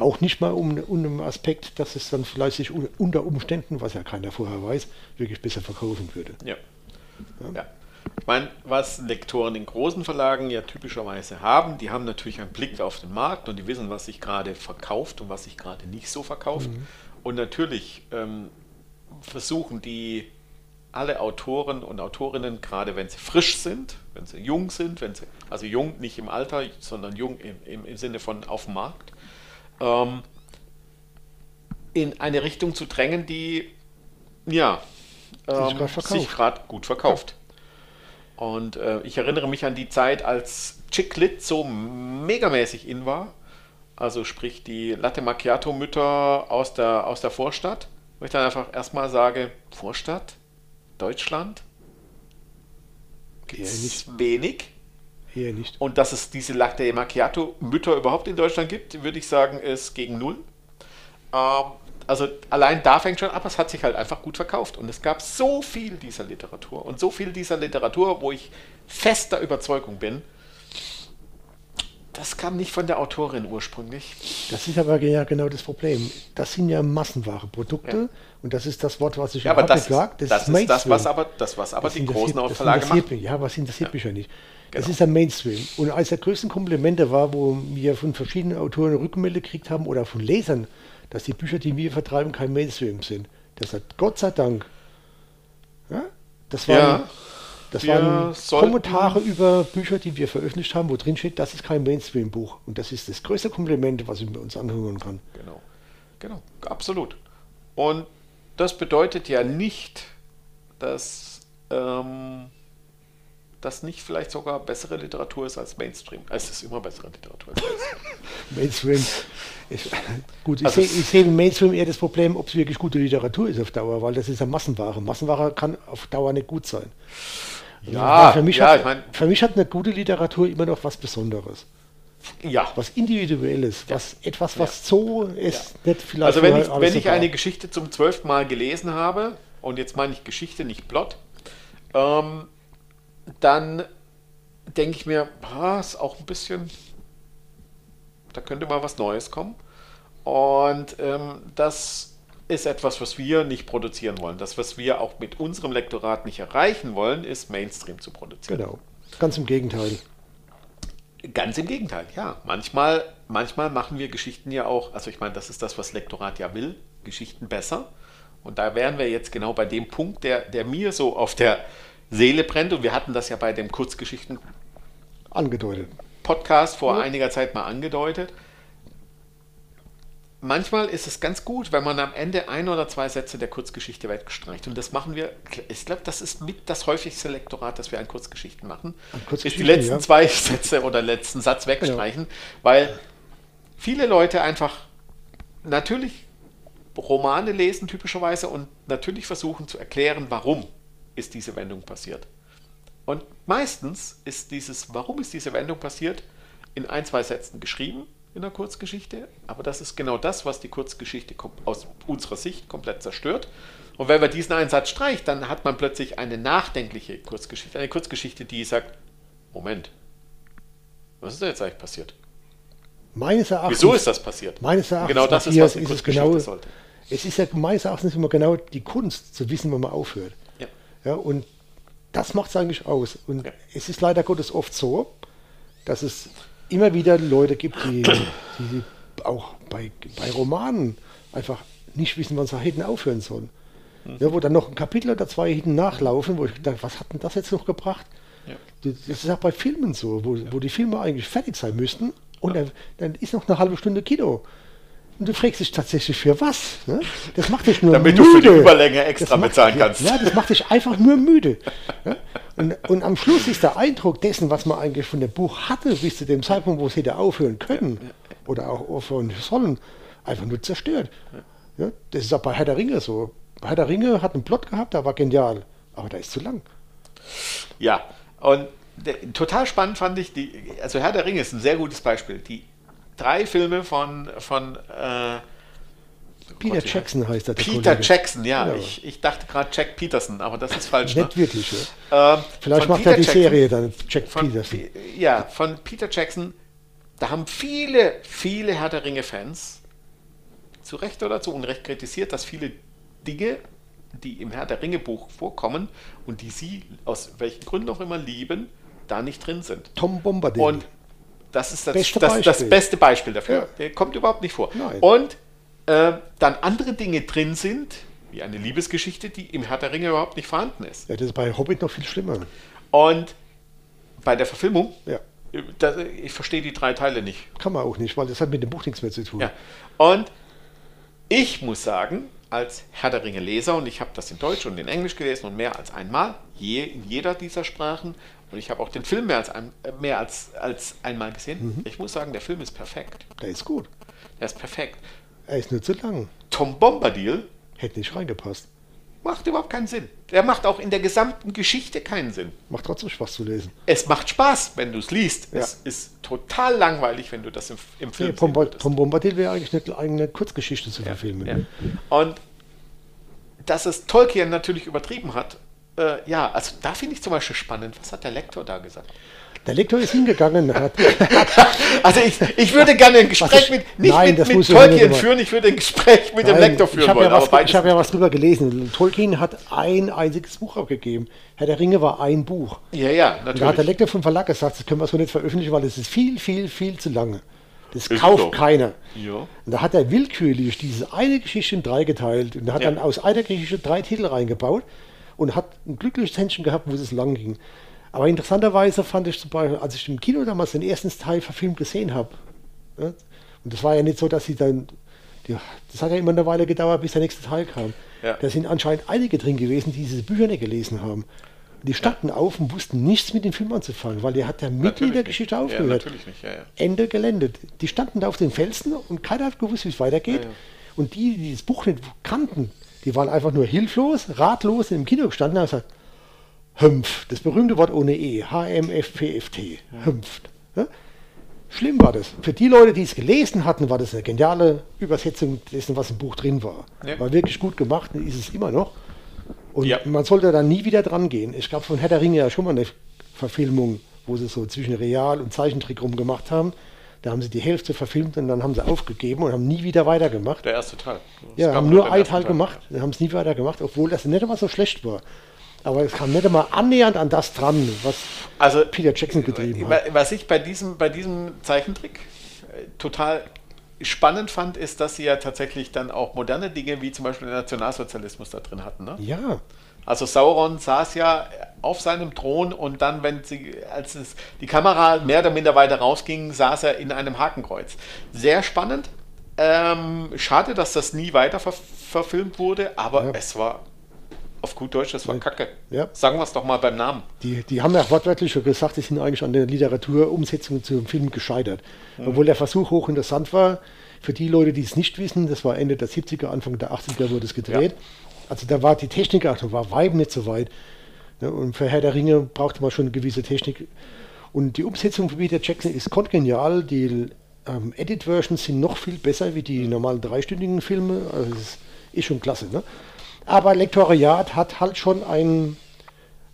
Auch nicht mal um, um den Aspekt, dass es dann vielleicht sich un- unter Umständen, was ja keiner vorher weiß, wirklich besser verkaufen würde. Ja. ja. Ich meine, was Lektoren in großen Verlagen ja typischerweise haben, die haben natürlich einen Blick auf den Markt und die wissen, was sich gerade verkauft und was sich gerade nicht so verkauft. Und natürlich ähm, versuchen die alle Autoren und Autorinnen, gerade wenn sie frisch sind, wenn sie jung sind, wenn sie, also jung nicht im Alter, sondern jung im, im, im Sinne von auf dem Markt, ähm, in eine Richtung zu drängen, die ja ähm, sich gerade gut verkauft. Und äh, ich erinnere mich an die Zeit, als Chick Lit so megamäßig in war. Also sprich die Latte Macchiato-Mütter aus der, aus der Vorstadt. Wo ich dann einfach erstmal sage, Vorstadt? Deutschland? Eher Gibt's nicht. wenig. Eher nicht. Und dass es diese Latte Macchiato-Mütter überhaupt in Deutschland gibt, würde ich sagen, ist gegen null. Ähm, also allein da fängt schon ab, es hat sich halt einfach gut verkauft. Und es gab so viel dieser Literatur und so viel dieser Literatur, wo ich fester Überzeugung bin, das kam nicht von der Autorin ursprünglich. Das ist aber ja genau das Problem. Das sind ja massenware Produkte Ja. und das ist das Wort, was ich Ja, aber das, nicht mag. ist, das, ist das, was aber, das, was aber Das die großen das Verlage machen. Mich. Ja, was interessiert mich ja nicht. Das Genau. ist der Mainstream. Und eines der größten Komplimente war, wo wir von verschiedenen Autoren Rückmeldung gekriegt haben oder von Lesern, dass die Bücher, die wir vertreiben, kein Mainstream sind. Das hat Gott sei Dank. Ja, das waren, Ja, das wir waren Kommentare über Bücher, die wir veröffentlicht haben, wo drin steht, das ist kein Mainstream-Buch. Und das ist das größte Kompliment, was ich mir uns anhören kann. Genau, genau, absolut. Und das bedeutet ja nicht, dass ähm, das nicht vielleicht sogar bessere Literatur ist als Mainstream. Es ist immer bessere Literatur. Mainstream. Ich, gut, Also ich sehe im Mainstream eher das Problem, ob es wirklich gute Literatur ist auf Dauer, weil das ist ja Massenware. Massenware kann auf Dauer nicht gut sein. Ja, für mich, ja, hat, ich mein- für mich hat eine gute Literatur immer noch was Besonderes. ja, Was Individuelles, was etwas, was so ist, nicht vielleicht also wenn ich, wenn ich so eine Geschichte zum zwölften Mal gelesen habe, und jetzt meine ich Geschichte, nicht Plot, ähm, dann denke ich mir, ah, ist auch ein bisschen, da könnte mal was Neues kommen. Und ähm, das ist etwas, was wir nicht produzieren wollen. Das, was wir auch mit unserem Lektorat nicht erreichen wollen, ist Mainstream zu produzieren. Genau. Ganz im Gegenteil. Ganz im Gegenteil, ja. Manchmal, manchmal machen wir Geschichten ja auch, also ich meine, das ist das, was Lektorat ja will, Geschichten besser. Und da wären wir jetzt genau bei dem Punkt, der, der mir so auf der Seele brennt. Und wir hatten das ja bei dem Kurzgeschichten Angedeutet. Podcast vor Ja. einiger Zeit mal angedeutet. Manchmal ist es ganz gut, wenn man am Ende ein oder zwei Sätze der Kurzgeschichte weggestreicht. Und das machen wir, ich glaube, das ist mit das häufigste Lektorat, das wir an Kurzgeschichten machen. An Ist die Kurzgeschichten, letzten ja. zwei Sätze oder letzten Satz wegstreichen, weil viele Leute einfach natürlich Romane lesen typischerweise und natürlich versuchen zu erklären, warum ist diese Wendung passiert. Und meistens ist dieses, warum ist diese Wendung passiert, in ein, zwei Sätzen geschrieben in der Kurzgeschichte, aber das ist genau das, was die Kurzgeschichte aus unserer Sicht komplett zerstört. Und wenn man diesen einen Satz streicht, dann hat man plötzlich eine nachdenkliche Kurzgeschichte, eine Kurzgeschichte, die sagt, Moment, was ist da jetzt eigentlich passiert? Meines Erachtens. Wieso ist das passiert? Meines Erachtens, genau das ist, was eine Kurzgeschichte genau, sollte. Es ist ja meines Erachtens immer genau die Kunst, zu wissen, wann man aufhört. Ja. Ja, und das macht es eigentlich aus. Und Ja. es ist leider Gottes oft so, dass es immer wieder Leute gibt, die, die auch bei, bei Romanen einfach nicht wissen, wann sie hätten aufhören sollen. Mhm. Ja, wo dann noch ein Kapitel oder zwei hinten nachlaufen, wo ich dachte, was hat denn das jetzt noch gebracht? Ja. Das ist auch bei Filmen so, wo, wo die Filme eigentlich fertig sein müssten und dann, dann ist noch eine halbe Stunde Kino. Und du fragst dich tatsächlich für was? Ne? Das macht dich nur Damit müde. du für die Überlänge extra bezahlen kannst. Ja, das macht dich einfach nur müde. Und, und am Schluss ist der Eindruck dessen, was man eigentlich von dem Buch hatte, bis zu dem Zeitpunkt, wo es hätte aufhören können oder auch aufhören sollen, einfach nur zerstört. Ja? Das ist auch bei Herr der Ringe so. Bei Herr der Ringe hat einen Plot gehabt, der war genial, aber der ist zu lang. Ja, und der, total spannend fand ich, die, also Herr der Ringe ist ein sehr gutes Beispiel. Die drei Filme von, von äh, Peter Gott, Jackson heißt der, der Peter Kollege. Jackson, ja. Ja. Ich, ich dachte gerade Jack Peterson, aber das ist falsch. Ne? Nicht wirklich. Ja. Ähm, Vielleicht macht Peter er die Jackson- Serie dann, Jack von, Peterson. Ja, von Peter Jackson. Da haben viele, viele Herr der Ringe-Fans zu Recht oder zu Unrecht kritisiert, dass viele Dinge, die im Herr der Ringe-Buch vorkommen und die sie aus welchen Gründen auch immer lieben, da nicht drin sind. Tom Bombadil. Und das ist das, Beste das, das Beispiel. beste Beispiel dafür. Ja. Der kommt überhaupt nicht vor. Nein. Und äh, dann andere Dinge drin sind, wie eine Liebesgeschichte, die im Herr der Ringe überhaupt nicht vorhanden ist. ja, das ist bei Hobbit noch viel schlimmer. Und bei der Verfilmung, Ja. äh, da, ich verstehe die drei Teile nicht. Kann man auch nicht, weil das hat mit dem Buch nichts mehr zu tun. Ja. Und ich muss sagen, als Herr der Ringe Leser, und ich habe das in Deutsch und in Englisch gelesen und mehr als einmal, je, in jeder dieser Sprachen, und ich habe auch den Film mehr als, ein, mehr als, als einmal gesehen, ich muss sagen, der Film ist perfekt. Der ist gut. Der ist perfekt. Er ist nur zu lang. Tom Bombadil Hätte nicht reingepasst. macht überhaupt keinen Sinn. Der macht auch in der gesamten Geschichte keinen Sinn. Macht trotzdem Spaß zu lesen. Es macht Spaß, wenn du es liest. Ja. Es ist total langweilig, wenn du das im, im Film Nee, Tom. Tom Bombadil wäre eigentlich eine eigene Kurzgeschichte zu verfilmen. Ja. Und dass es Tolkien natürlich übertrieben hat, äh, ja, also da finde ich zum Beispiel spannend, was hat der Lektor da gesagt? Der Lektor ist hingegangen, hat, Also ich, ich würde gerne ein Gespräch ich- mit, nicht Nein, mit, das mit muss ich nicht Tolkien führen, ich würde ein Gespräch mit dem Nein, Lektor führen ich habe wollen. ja, was, ich hab ja was drüber gelesen. Tolkien hat ein einziges Buch abgegeben. Herr der Ringe war ein Buch. ja, ja, Und da hat der natürlich. Lektor vom Verlag gesagt, das können wir so nicht veröffentlichen, weil das ist viel, viel, viel zu lange. Das Ist kauft so. keiner. Ja. Und da hat er willkürlich diese eine Geschichte in drei geteilt und hat Ja. dann aus einer Geschichte drei Titel reingebaut und hat ein glückliches Händchen gehabt, wo es lang ging. Aber interessanterweise fand ich zum Beispiel, als ich im Kino damals den ersten Teil verfilmt gesehen habe, ja, und das war ja nicht so, dass sie dann, die, das hat ja immer eine Weile gedauert, bis der nächste Teil kam. Ja. Da sind anscheinend einige drin gewesen, die diese Bücher nicht gelesen haben. Und die standen auf und wussten nichts mit dem Film anzufangen, weil der hat ja mitten in der Geschichte nicht. aufgehört. Ja, natürlich nicht, ja, ja. Ende gelendet. Die standen da auf den Felsen und keiner hat gewusst, wie es weitergeht. Ja, ja. Und die, die das Buch nicht kannten, die waren einfach nur hilflos, ratlos im Kino gestanden und haben gesagt, Hümpf, das berühmte Wort ohne E, H-M-F-P-F-T, Hümpft. Ja? Schlimm war das. Für die Leute, die es gelesen hatten, war das eine geniale Übersetzung dessen, was im Buch drin war. Ja. War wirklich gut gemacht und ist es immer noch. Und Ja. man sollte da nie wieder dran gehen. Es gab von Herr der Ringe ja schon mal eine Verfilmung, wo sie so zwischen Real und Zeichentrick rumgemacht haben. Da haben sie die Hälfte verfilmt und dann haben sie aufgegeben und haben nie wieder weitergemacht. Der erste Teil. Es Ja, haben nur einen Teil gemacht, haben es nie weiter gemacht, obwohl das nicht einmal so schlecht war. Aber es kam nicht einmal annähernd an das dran, was Also Peter Jackson getrieben hat. Was ich bei diesem, bei diesem Zeichentrick äh, total spannend fand, ist, dass sie ja tatsächlich dann auch moderne Dinge wie zum Beispiel den Nationalsozialismus da drin hatten. Ne? Ja, Also Sauron saß ja auf seinem Thron und dann, wenn sie, als es die Kamera mehr oder minder weiter rausging, saß er in einem Hakenkreuz. Sehr spannend. Ähm, schade, dass das nie weiter ver verfilmt wurde, aber Ja. es war auf gut Deutsch, das war Kacke. Ja. Sagen wir es doch mal beim Namen. die, die haben ja wortwörtlich schon gesagt, die sind eigentlich an der Literaturumsetzung zum Film gescheitert. Obwohl der Versuch hochinteressant war, für die Leute, die es nicht wissen, das war Ende der 70er, Anfang der 80er wurde es gedreht. Also da war die Technik, da war Weib nicht so weit. Ne, Und für Herr der Ringe brauchte man schon eine gewisse Technik. Und die Umsetzung von Peter Jackson ist kongenial. Die ähm, Edit-Versions sind noch viel besser wie die normalen dreistündigen Filme. Also es ist schon klasse. Ne? Aber Lektoriat hat halt schon ein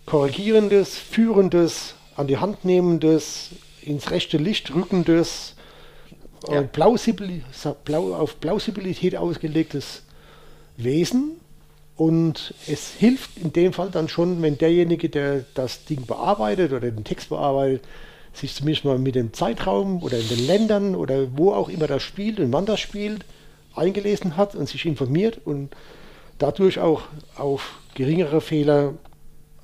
korrigierendes, führendes, an die Hand nehmendes, ins rechte Licht rückendes, Ja. äh, Plausibil blau, auf Plausibilität ausgelegtes Wesen. Und es hilft in dem Fall dann schon, wenn derjenige, der das Ding bearbeitet oder den Text bearbeitet, sich zumindest mal mit dem Zeitraum oder in den Ländern oder wo auch immer das spielt und wann das spielt, eingelesen hat und sich informiert und dadurch auch auf geringere Fehler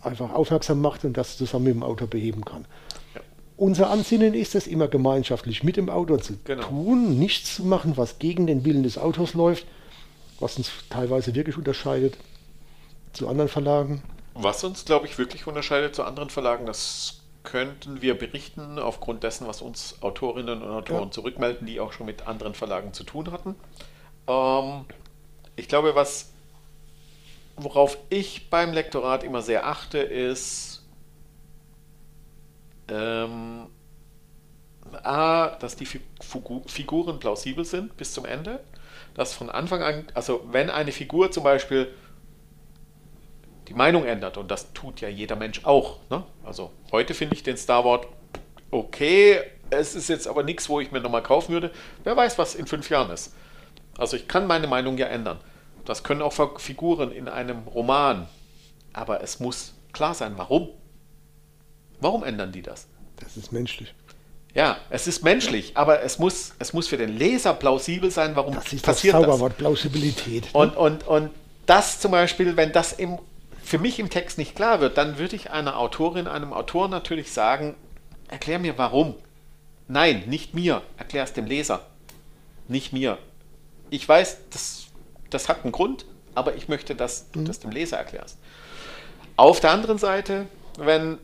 einfach aufmerksam macht und das zusammen mit dem Autor beheben kann. Unser Ansinnen ist es, immer gemeinschaftlich mit dem Autor zu Genau. tun, nichts zu machen, was gegen den Willen des Autors läuft, was uns teilweise wirklich unterscheidet zu anderen Verlagen. Was uns, glaube ich, wirklich unterscheidet zu anderen Verlagen, das könnten wir berichten aufgrund dessen, was uns Autorinnen und Autoren Ja. zurückmelden, die auch schon mit anderen Verlagen zu tun hatten. Ähm, ich glaube, was worauf ich beim Lektorat immer sehr achte, ist ähm, A, dass die Fi- Figu- Figuren plausibel sind bis zum Ende. Dass von Anfang an, also wenn eine Figur zum Beispiel die Meinung ändert, und das tut ja jeder Mensch auch. Ne? Also heute finde ich den Star Wars okay, es ist jetzt aber nichts, wo ich mir nochmal kaufen würde. Wer weiß, was in fünf Jahren ist. Also ich kann meine Meinung ja ändern. Das können auch Figuren in einem Roman. Aber es muss klar sein, warum. Warum ändern die das? Das ist menschlich. Ja, es ist menschlich, aber es muss, es muss für den Leser plausibel sein, warum Das ist passiert das das. Zauberwort Plausibilität. Und, und, und das zum Beispiel, wenn das im, für mich im Text nicht klar wird, dann würde ich einer Autorin, einem Autor natürlich sagen, erklär mir warum. Nein, nicht mir, erklär es dem Leser. Nicht mir. Ich weiß, das, das hat einen Grund, aber ich möchte, dass du das dem Leser erklärst. Auf der anderen Seite, wenn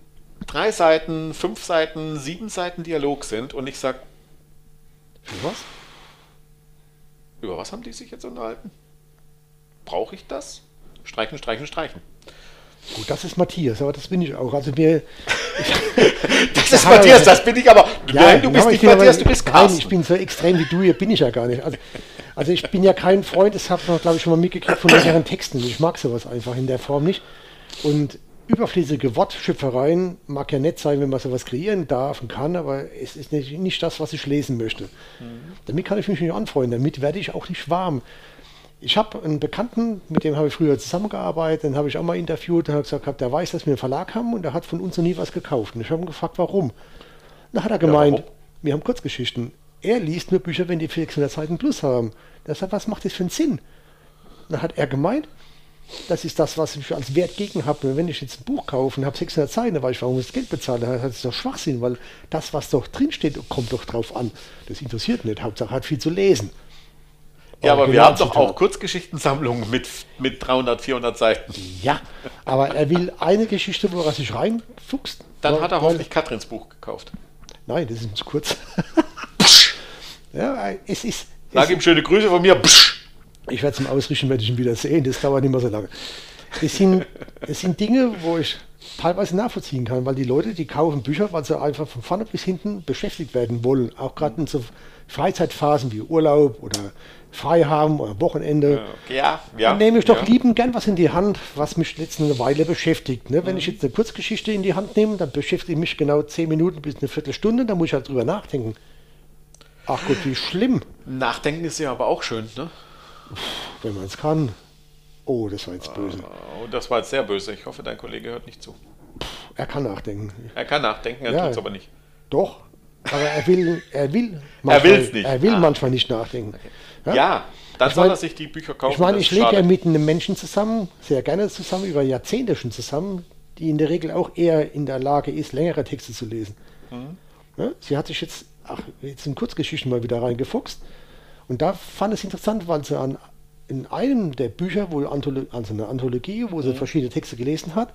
drei Seiten, fünf Seiten, sieben Seiten Dialog sind und ich sage, was? über was haben die sich jetzt unterhalten? Brauche ich das? Streichen, streichen, streichen. Gut, das ist Matthias, aber das bin ich auch. Also mir, Das ist Ja, Matthias, das bin ich aber. Nein, du ja, bist nicht Matthias, aber- du bist Nein, Carsten. ich bin so extrem wie du, hier bin ich ja gar nicht. Also, also ich bin ja kein Freund, das hat man, glaube ich, schon mal mitgekriegt von längeren Texten. Ich mag sowas einfach in der Form nicht. Und überflüssige Wortschöpfereien mag ja nett sein, wenn man sowas kreieren darf und kann, aber es ist nicht, nicht das, was ich lesen möchte. Damit kann ich mich nicht anfreunden, damit werde ich auch nicht warm. Ich habe einen Bekannten, mit dem habe ich früher zusammengearbeitet, den habe ich auch mal interviewt, der hat gesagt, der weiß, dass wir einen Verlag haben und der hat von uns noch nie was gekauft. Und ich habe ihn gefragt, warum. Da hat er gemeint, warum? wir haben Kurzgeschichten. Er liest nur Bücher, wenn die 600 Seiten plus haben. Da sagt, was macht das für einen Sinn? Da hat er gemeint, das ist das, was ich als Wert gegen habe. Wenn ich jetzt ein Buch kaufe und habe 600 Seiten, dann weiß ich, warum ich das Geld bezahle. Das ist doch Schwachsinn, weil das, was doch drinsteht, kommt doch drauf an. Das interessiert nicht. Hauptsache hat viel zu lesen. Ja, aber wir haben doch auch Kurzgeschichtensammlungen mit, mit 300, 400 Seiten. Ja, aber er will eine Geschichte, wo er sich reinfuchst. Dann weil- hat er weil- hoffentlich Katrins Buch gekauft. Nein, das ist zu kurz. ja, es ist. Sag ihm schöne Grüße von mir. Psch. Ich werde es ihm ausrichten, werde ich ihn wieder sehen. Das dauert nicht mehr so lange. Das sind, das sind Dinge, wo ich teilweise nachvollziehen kann, weil die Leute, die kaufen Bücher, weil sie einfach von vorne bis hinten beschäftigt werden wollen. Auch gerade in so Freizeitphasen wie Urlaub oder frei haben oder Wochenende. Ja, ja. Dann nehme ich doch ja. liebend gern was in die Hand, was mich jetzt eine Weile beschäftigt. Ne? Mhm. Wenn ich jetzt eine Kurzgeschichte in die Hand nehme, dann beschäftige ich mich genau zehn Minuten bis eine Viertelstunde, dann muss ich halt drüber nachdenken. Ach Gott, wie schlimm, Nachdenken ist ja aber auch schön, ne? wenn man es kann. Oh, das war jetzt böse. Oh, das war jetzt sehr böse. Ich hoffe, dein Kollege hört nicht zu. Er kann nachdenken. Er kann nachdenken, er Ja. tut es aber nicht. Doch, aber er will, er will, will's nicht. Er will Ah. manchmal nicht nachdenken. Ja, dann Ich soll mein- er sich die Bücher kaufen. Ich meine, ich lebe ja mit einem Menschen zusammen, sehr gerne zusammen, über Jahrzehnte schon zusammen, die in der Regel auch eher in der Lage ist, längere Texte zu lesen. Mhm. Ja, sie hat sich jetzt, ach, jetzt in Kurzgeschichten mal wieder reingefuchst. Und da fand es interessant, weil sie an, in einem der Bücher, wo Antholo also eine Anthologie, wo sie Mhm. verschiedene Texte gelesen hat,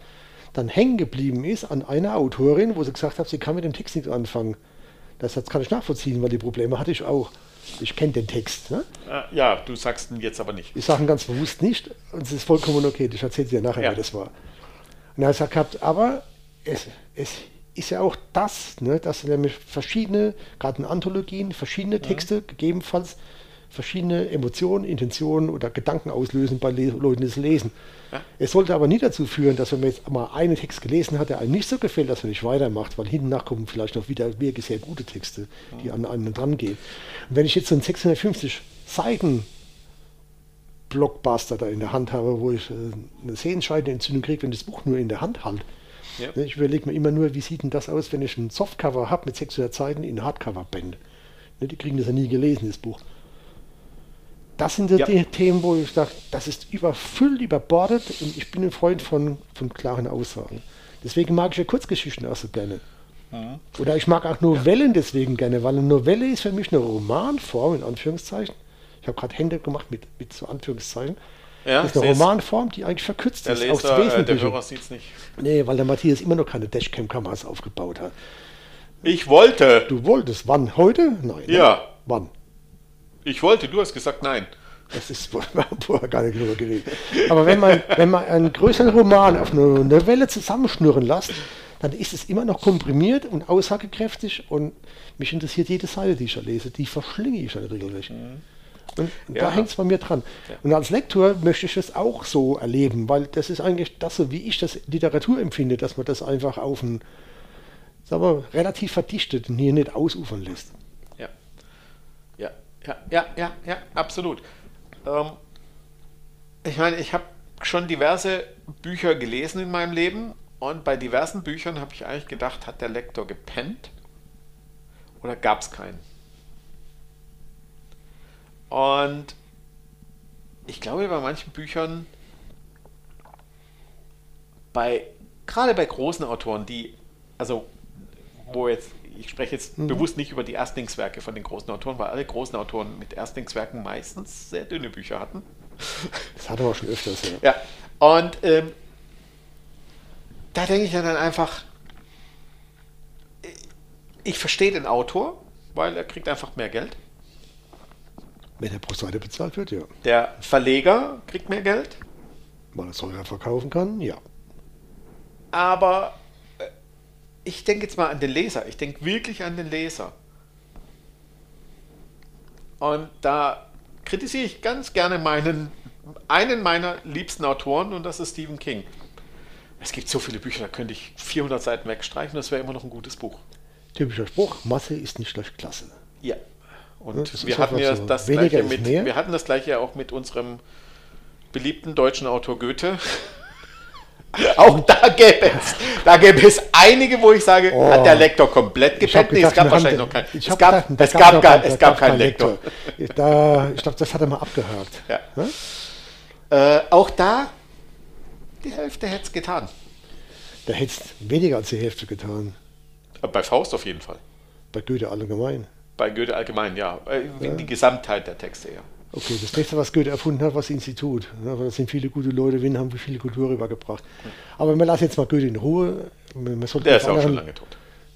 dann hängen geblieben ist an einer Autorin, wo sie gesagt hat, sie kann mit dem Text nichts anfangen. Das hat- kann ich nachvollziehen, weil die Probleme hatte ich auch. Ich kenne den Text. Ne? Ah, Ja, du sagst ihn jetzt aber nicht. Ich sage ihn ganz bewusst nicht und es ist vollkommen okay. Ich erzähle dir nachher, Ja. wer das war. Und er hat gesagt, gehabt, aber es, es ist ja auch das, ne, dass nämlich verschiedene, gerade in Anthologien, verschiedene Texte gegebenenfalls verschiedene Emotionen, Intentionen oder Gedanken auslösen bei Le Leuten, die es lesen. Ja. Es sollte aber nie dazu führen, dass wenn man jetzt mal einen Text gelesen hat, der einem nicht so gefällt, dass man nicht weitermacht, weil hinten nach kommen vielleicht noch wieder wirklich sehr gute Texte, die an einen dran gehen. Und wenn ich jetzt so einen 650 Seiten Blockbuster da in der Hand habe, wo ich äh, eine Sehenscheidenentzündung kriege, wenn das Buch nur in der Hand halte. Ja. Ne, Ich überlege mir immer nur, wie sieht denn das aus, wenn ich ein Softcover habe mit 600 Seiten in Hardcover-Bände. Ne, Die kriegen das ja nie gelesen, das Buch. Das sind so Ja. die Themen, wo ich sage, das ist überfüllt, überbordet und ich bin ein Freund von, von klaren Aussagen. Deswegen mag ich ja Kurzgeschichten auch so gerne. Mhm. Oder ich mag auch Novellen deswegen gerne, weil eine Novelle ist für mich eine Romanform, in Anführungszeichen. Ich habe gerade Hände gemacht mit, mit so Anführungszeichen. Ja, das ist eine. Romanform, die eigentlich verkürzt Der ist Leser, aufs äh, der Wesentliche. Hörer sieht es nicht. nee, weil der Matthias immer noch keine Dashcam-Kameras aufgebaut hat. Ich wollte. Du wolltest, wann? Heute? Nein. ne? Ja. Wann? Ich wollte, du hast gesagt nein. Das ist vorher gar nicht drüber geredet. Aber wenn man, wenn man einen größeren Roman auf eine Novelle zusammenschnurren lässt, dann ist es immer noch komprimiert und aussagekräftig und mich interessiert jede Seite, die ich da lese. Die verschlinge ich dann regelrecht. Und Ja. da hängt es bei mir dran. Und als Lektor möchte ich das auch so erleben, weil das ist eigentlich das, so wie ich das Literatur empfinde, dass man das einfach auf ein, sagen wir, relativ verdichtet und hier nicht ausufern lässt. Ja. Ja, ja, ja, absolut. Ähm, ich meine, ich habe schon diverse Bücher gelesen in meinem Leben und bei diversen Büchern habe ich eigentlich gedacht, hat der Lektor gepennt oder gab es keinen? Und ich glaube, bei manchen Büchern, bei gerade bei großen Autoren, die, also wo jetzt, ich spreche jetzt bewusst nicht über die Erstlingswerke von den großen Autoren, weil alle großen Autoren mit Erstlingswerken meistens sehr dünne Bücher hatten. Das hatten wir schon öfters, ja. Ja, und ähm, da denke ich ja dann einfach, ich verstehe den Autor, weil er kriegt einfach mehr Geld. Wenn er pro Seite bezahlt wird, ja. Der Verleger kriegt mehr Geld, Weil er teurer verkaufen kann, ja. aber ich denke jetzt mal an den Leser. Ich denke wirklich an den Leser. Und da kritisiere ich ganz gerne meinen, einen meiner liebsten Autoren und das ist Stephen King. Es gibt so viele Bücher, da könnte ich 400 Seiten wegstreichen, das wäre immer noch ein gutes Buch. Typischer Spruch, Masse ist nicht gleich Klasse. Ja. Ja, Und das wir hatten ja so. das Weniger gleiche mit, wir hatten das gleiche auch mit unserem beliebten deutschen Autor Goethe. auch da gäbe es, da gäbe es einige, wo ich sage, Oh. hat der Lektor komplett gepennt? Nee, es gab wahrscheinlich noch keinen. Es gab, gedacht, da es gab, noch gar, kein- es gab keinen Lektor. Ich, da, ich glaube, das hat er mal abgehakt. Ja. Ne? Äh, auch da, die Hälfte hätte es getan. Da hättest weniger als die Hälfte getan. Äh, Bei Faust auf jeden Fall. Bei Goethe allgemein. Bei Goethe allgemein, ja. Äh, wie Die Gesamtheit der Texte, ja. Okay, das nächste, was Goethe erfunden hat, war das Institut. Da sind viele gute Leute drin, haben viele Kultur rübergebracht. Aber wir lassen jetzt mal Goethe in Ruhe. Man sollte Der ist auch schon anderen- lange tot.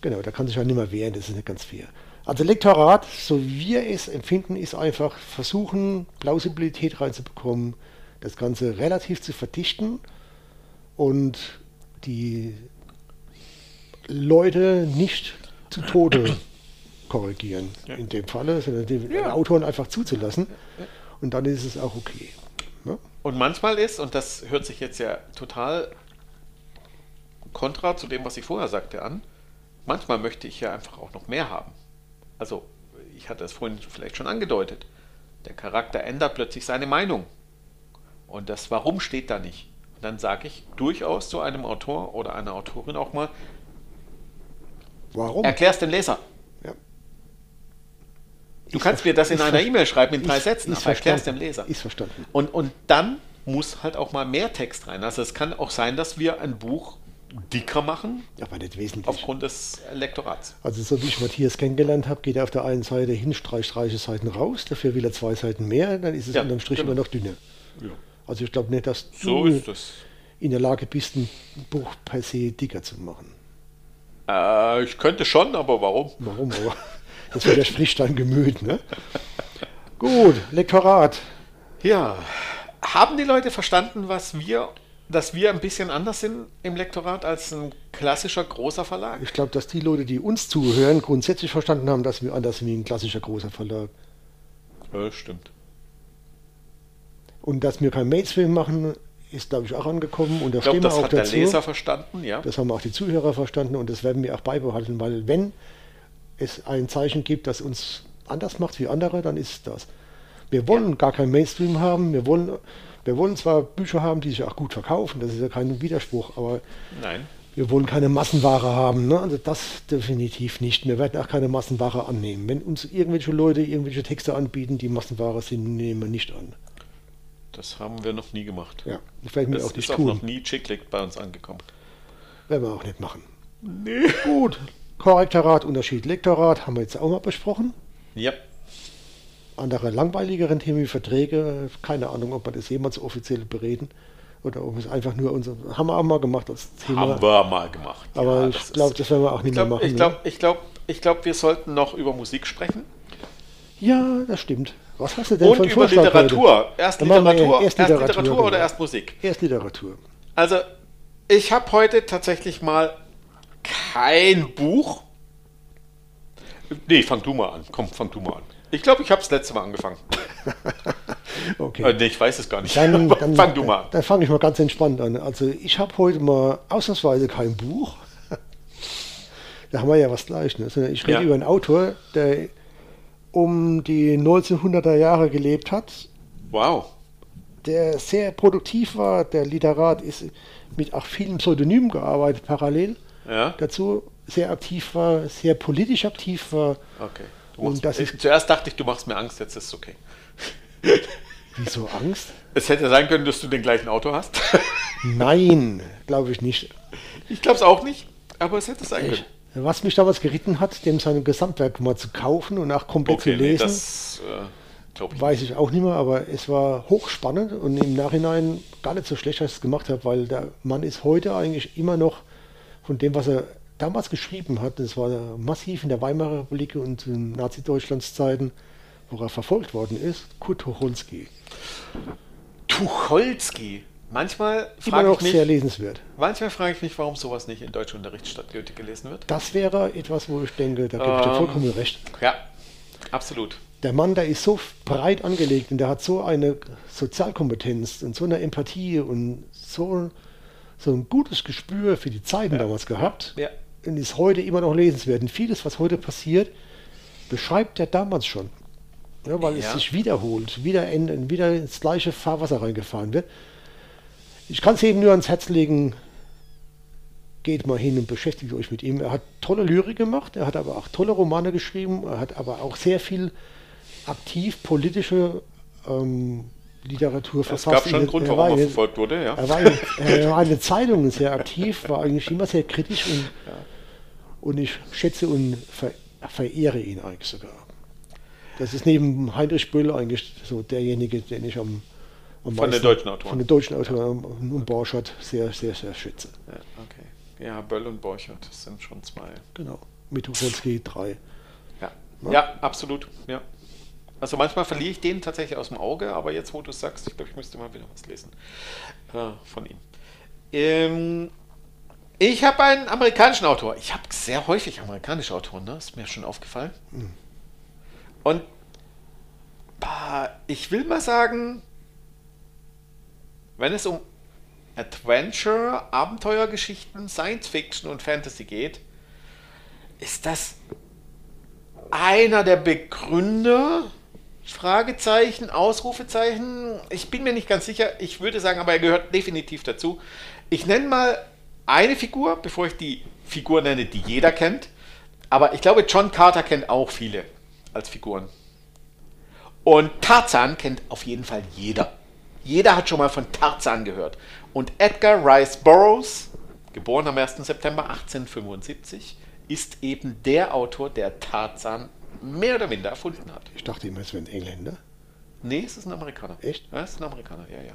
Genau, da kann sich ja nicht mehr wehren, das ist nicht ganz fair. Also Lektorat, so wie wir es empfinden, ist einfach versuchen, Plausibilität reinzubekommen, das Ganze relativ zu verdichten und die Leute nicht zu Tode korrigieren. Ja. In dem Falle, sondern den Ja. Autoren einfach zuzulassen. Und dann ist es auch okay. Ne? Und manchmal ist, und das hört sich jetzt ja total kontra zu dem, was ich vorher sagte, an, manchmal möchte ich ja einfach auch noch mehr haben. Also ich hatte es vorhin vielleicht schon angedeutet, der Charakter ändert plötzlich seine Meinung. Und das Warum steht da nicht. Und dann sage ich durchaus zu einem Autor oder einer Autorin auch mal, Warum? erklär's dem Leser. Ja. Du Ist kannst mir das in einer E-Mail schreiben in drei Sätzen, aber erklär's dem verstanden. Leser. Ist verstanden. Und, und dann muss halt auch mal mehr Text rein. Also es kann auch sein, dass wir ein Buch dicker machen Aber nicht wesentlich. aufgrund des Lektorats. Also so wie ich Matthias kennengelernt habe, geht er auf der einen Seite hin, streicht reiche Seiten raus, dafür will er zwei Seiten mehr, dann ist es Ja, unterm Strich genau. immer noch dünner. Also ich glaube nicht, dass So du es. in der Lage bist, ein Buch per se dicker zu machen. Äh, ich könnte schon, aber warum? Warum aber? Das widerspricht dein Gemüt, ne? Gut, Lektorat. Ja. Haben die Leute verstanden, was wir, dass wir ein bisschen anders sind im Lektorat als ein klassischer großer Verlag? Ich glaube, dass die Leute, die uns zuhören, grundsätzlich verstanden haben, dass wir anders sind wie ein klassischer großer Verlag. Ja, stimmt. Und dass wir kein Mainstream machen, ist, glaube ich, auch angekommen. Und da Ich glaube, stehen wir das auch hat der dazu. Leser verstanden, ja. Das haben auch die Zuhörer verstanden und das werden wir auch beibehalten, weil wenn es ein Zeichen gibt, das uns anders macht wie andere, dann ist das. Wir wollen gar kein Mainstream haben, wir wollen, wir wollen zwar Bücher haben, die sich auch gut verkaufen, das ist ja kein Widerspruch, aber Nein. wir wollen keine Massenware haben. Ne? Also das definitiv nicht. Wir werden auch keine Massenware annehmen. Wenn uns irgendwelche Leute irgendwelche Texte anbieten, die Massenware sind, nehmen wir nicht an. Das haben wir noch nie gemacht. Ja, das werden wir Das auch nicht ist auch tun. noch nie Chicklick bei uns angekommen. Werden wir auch nicht machen. Nee. Gut. Korrektorat, Unterschied, Lektorat haben wir jetzt auch mal besprochen. Ja. Andere langweiligeren Themen wie Verträge, keine Ahnung, ob wir das jemals offiziell bereden oder ob es einfach nur unser, haben wir auch mal gemacht als Thema. Haben wir mal gemacht. Aber Ja, ich glaube, das werden wir auch nicht ich mehr machen. ich glaube, ich glaube, ich glaube, wir sollten noch über Musik sprechen. ne? Ja, das stimmt. Was hast du denn Und von über Vorschlag Literatur. Heute? Erst Literatur, erst erst Literatur, Literatur oder genau. erst Musik? Erst Literatur. Also, ich habe heute tatsächlich mal kein Buch. Nee, fang du mal an. Komm, fang du mal an. Ich glaube, ich habe das letzte Mal angefangen. Okay. Äh, nee, ich weiß es gar nicht. Dann, dann, fang du mal an. Dann fange ich mal ganz entspannt an. Also ich habe heute mal ausnahmsweise kein Buch. da haben wir ja was gleich. Ne? Sondern Ich rede Ja. über einen Autor, der um die 1900er Jahre gelebt hat, Wow. der sehr produktiv war. Der Literat ist mit auch vielen Pseudonymen gearbeitet parallel. Ja, Dazu sehr aktiv war, sehr politisch aktiv war. okay. Und das ich, ist- zuerst dachte ich, du machst mir Angst, jetzt ist es okay. Wieso Angst? Es hätte sein können, dass du den gleichen Autor hast. Nein, glaube ich nicht. ich glaube es auch nicht, aber es hätte sein können. Was mich damals geritten hat, dem sein Gesamtwerk mal zu kaufen und auch komplett Okay, zu nee, lesen, das äh, ich. weiß ich auch nicht mehr, aber es war hochspannend und im Nachhinein gar nicht so schlecht, dass ich es gemacht habe, weil der Mann ist heute eigentlich immer noch von dem, was er damals geschrieben hat, das war massiv in der Weimarer Republik und in Nazi-Deutschlands Zeiten, wo er verfolgt worden ist, Kurt Tucholsky. Tucholsky. Manchmal frage ich sehr mich, lesenswert. manchmal frage ich mich, warum sowas nicht in Deutschunterricht statt Goethe gelesen wird. Das wäre etwas, wo ich denke, da gebe ich dir Ähm. vollkommen recht. Ja, absolut. Der Mann, der ist so breit angelegt und der hat so eine Sozialkompetenz und so eine Empathie und so, so ein gutes Gespür für die Zeiten damals gehabt Ja. und ist heute immer noch lesenswert. Und vieles, was heute passiert, beschreibt er damals schon. Ja, weil es Ja. sich wiederholt, wieder, in, wieder ins gleiche Fahrwasser reingefahren wird. Ich kann es eben nur ans Herz legen, geht mal hin und beschäftigt euch mit ihm. Er hat tolle Lyrik gemacht, er hat aber auch tolle Romane geschrieben, er hat aber auch sehr viel aktiv politische ähm, Literatur Es verfasst. gab schon einen Grund, war warum er verfolgt wurde, ja. er war, in, er war in den Zeitungen sehr aktiv, war eigentlich immer sehr kritisch und, und ich schätze und ver, verehre ihn eigentlich sogar. Das ist neben Heinrich Böll eigentlich so derjenige, den ich am, am Von den deutschen Autoren. Von den deutschen Autoren und Borchardt sehr, sehr, sehr schätze. Ja, okay. Ja, Böll und Borchert, das sind schon zwei. Genau. Mit 3. Ja. Ja. ja, absolut. Ja. Also manchmal verliere ich den tatsächlich aus dem Auge, aber jetzt, wo du es sagst, ich glaube, ich müsste mal wieder was lesen äh, von ihm. Ähm, ich habe einen amerikanischen Autor. Ich habe sehr häufig amerikanische Autoren, ne? ist mir schon aufgefallen. Und bah, ich will mal sagen, wenn es um Adventure, Abenteuergeschichten, Science Fiction und Fantasy geht, ist das einer der Begründer? Fragezeichen, Ausrufezeichen. Ich bin mir nicht ganz sicher. Ich würde sagen, aber er gehört definitiv dazu. Ich nenne mal eine Figur, bevor ich die Figur nenne, die jeder kennt. Aber ich glaube, John Carter kennt auch viele als Figuren. Und Tarzan kennt auf jeden Fall jeder. Jeder hat schon mal von Tarzan gehört. Und Edgar Rice Burroughs, geboren am 1. September 1875, ist eben der Autor, der Tarzan mehr oder minder erfunden hat. Ich dachte immer, es wäre ein Engländer. Nee, es ist ein Amerikaner. Echt? Ja, es ist ein Amerikaner, ja, ja.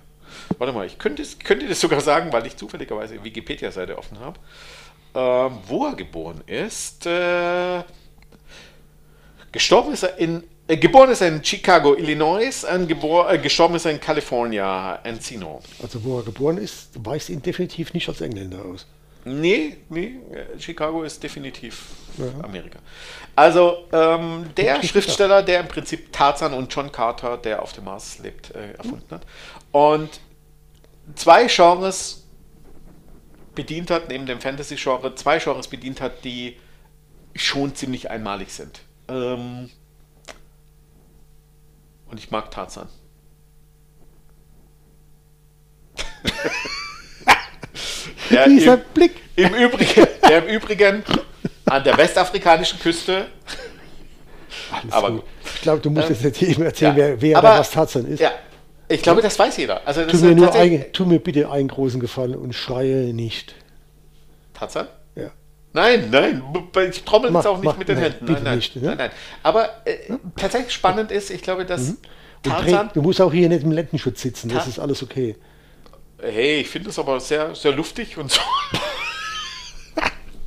Warte mal, ich könnte, könnte das sogar sagen, weil ich zufälligerweise die Wikipedia-Seite offen habe. Ähm, wo er geboren ist. Äh, gestorben ist er in. Äh, geboren ist er in Chicago, Illinois. Und äh, gestorben ist er in California, Encino. Also wo er geboren ist, weist ihn definitiv nicht als Engländer aus. Nee, nee, äh, Chicago ist definitiv Amerika. Also ähm, der Schriftsteller, der im Prinzip Tarzan und John Carter, der auf dem Mars lebt, äh, erfunden hat. Und zwei Genres bedient hat, neben dem Fantasy-Genre, zwei Genres bedient hat, die schon ziemlich einmalig sind. Ähm, und ich mag Tarzan. Der Dieser im- Blick. im Übrigen, der im Übrigen an der westafrikanischen Küste. Alles Aber gut. Ich glaube, du musst jetzt nicht jedem erzählen, Ja, wer, wer aber- was Tarzan ist. Ja, ich glaube, das weiß jeder. Also das Tu mir, nur ein, tu mir bitte einen großen Gefallen und schreie nicht. Tarzan? Ja. Nein, nein, ich trommel Mach- jetzt auch nicht mach- mit den nein, Händen. bitte Nein, nein, nicht, ne? nein, nein. Aber äh, tatsächlich spannend ist, ich glaube, dass Und Tarzan. Du musst auch hier nicht im Lendenschutz sitzen, das Ta- ist alles okay. Hey, ich finde es aber sehr, sehr luftig und so.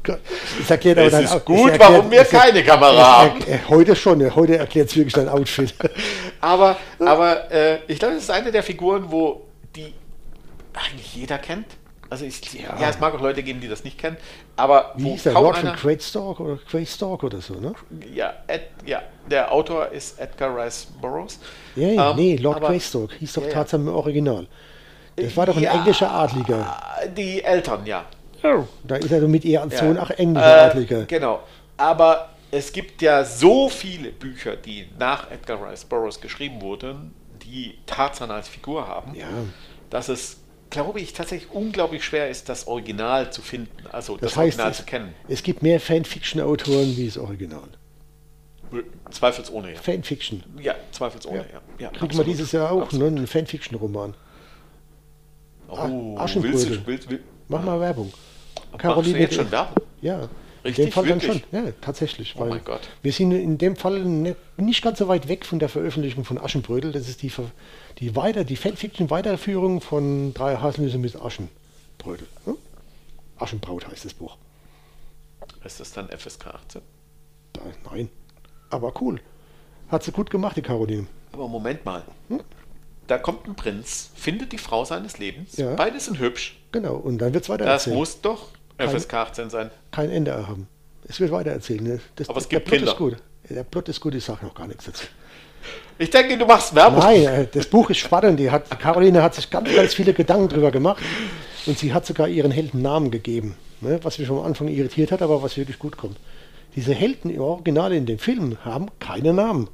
Das erklärt aber Es ist Out- gut, das erklärt- warum wir das keine Kamera das haben. er- Heute schon, heute erklärt es wirklich dein Outfit. Aber, aber äh, ich glaube, das ist eine der Figuren, wo die eigentlich jeder kennt. Also ich, ja. es mag auch Leute geben, die das nicht kennen, aber Wie wo hieß der? kaum Lord von einer, Greatstalk oder Greatstalk oder so, ne? ja, Ed, ja, der Autor ist Edgar Rice Burroughs. Ja, ja, Ähm, nee, Lord Greystock hieß doch Ja, ja. Tarzan im Original. Das war doch ein Ja. englischer Adliger. Die Eltern, ja. Da ist er mit ihr als Sohn ja. auch englischer Äh, Adliger. Genau. Aber es gibt ja so viele Bücher, die nach Edgar Rice Burroughs geschrieben wurden, die Tarzan als Figur haben, Ja. dass es, glaube ich, tatsächlich unglaublich schwer ist, das Original zu finden, also das, Das heißt, Original es, zu kennen. es gibt mehr Fanfiction-Autoren wie das Original. Zweifelsohne, ja. Fanfiction. Ja, zweifelsohne, ja. ja. Kriegen wir dieses Jahr auch, ne? Einen Fanfiction-Roman. Oh, Aschenbrödel. willst du, willst, Mach mal Werbung. Machst du jetzt schon Werbung? Ja. Richtig? In dem Fall Wirklich? dann schon. Ja, tatsächlich. Oh weil mein Gott. Wir sind in dem Fall nicht, nicht ganz so weit weg von der Veröffentlichung von Aschenbrödel. Das ist die, die, weiter, die Fanfiction-Weiterführung von Drei Haselnüsse mit Aschenbrödel. Ne? Aschenbraut heißt das Buch. Ist das dann FSK 18? Da, nein. Aber cool. Hat sie gut gemacht, die Caroline. Aber Moment mal. Da kommt ein Prinz, findet die Frau seines Lebens, Ja. beide sind hübsch. Genau. Und dann wird es weiter Das erzählt. muss doch FSK 18 sein. Kein Ende haben. Es wird weiter erzählen. Ne? Das, Aber es der gibt Plot Kinder. ist gut. Der Plot ist gut, ich sage noch gar nichts dazu. Ich denke, du machst Werbung. Nein, äh, das Buch ist spannend. Die hat, Caroline hat sich ganz, ganz viele Gedanken drüber gemacht und sie hat sogar ihren Helden Namen gegeben, ne? was mich am Anfang irritiert hat, aber was wirklich gut kommt. Diese Helden im Original in den Filmen haben keine Namen.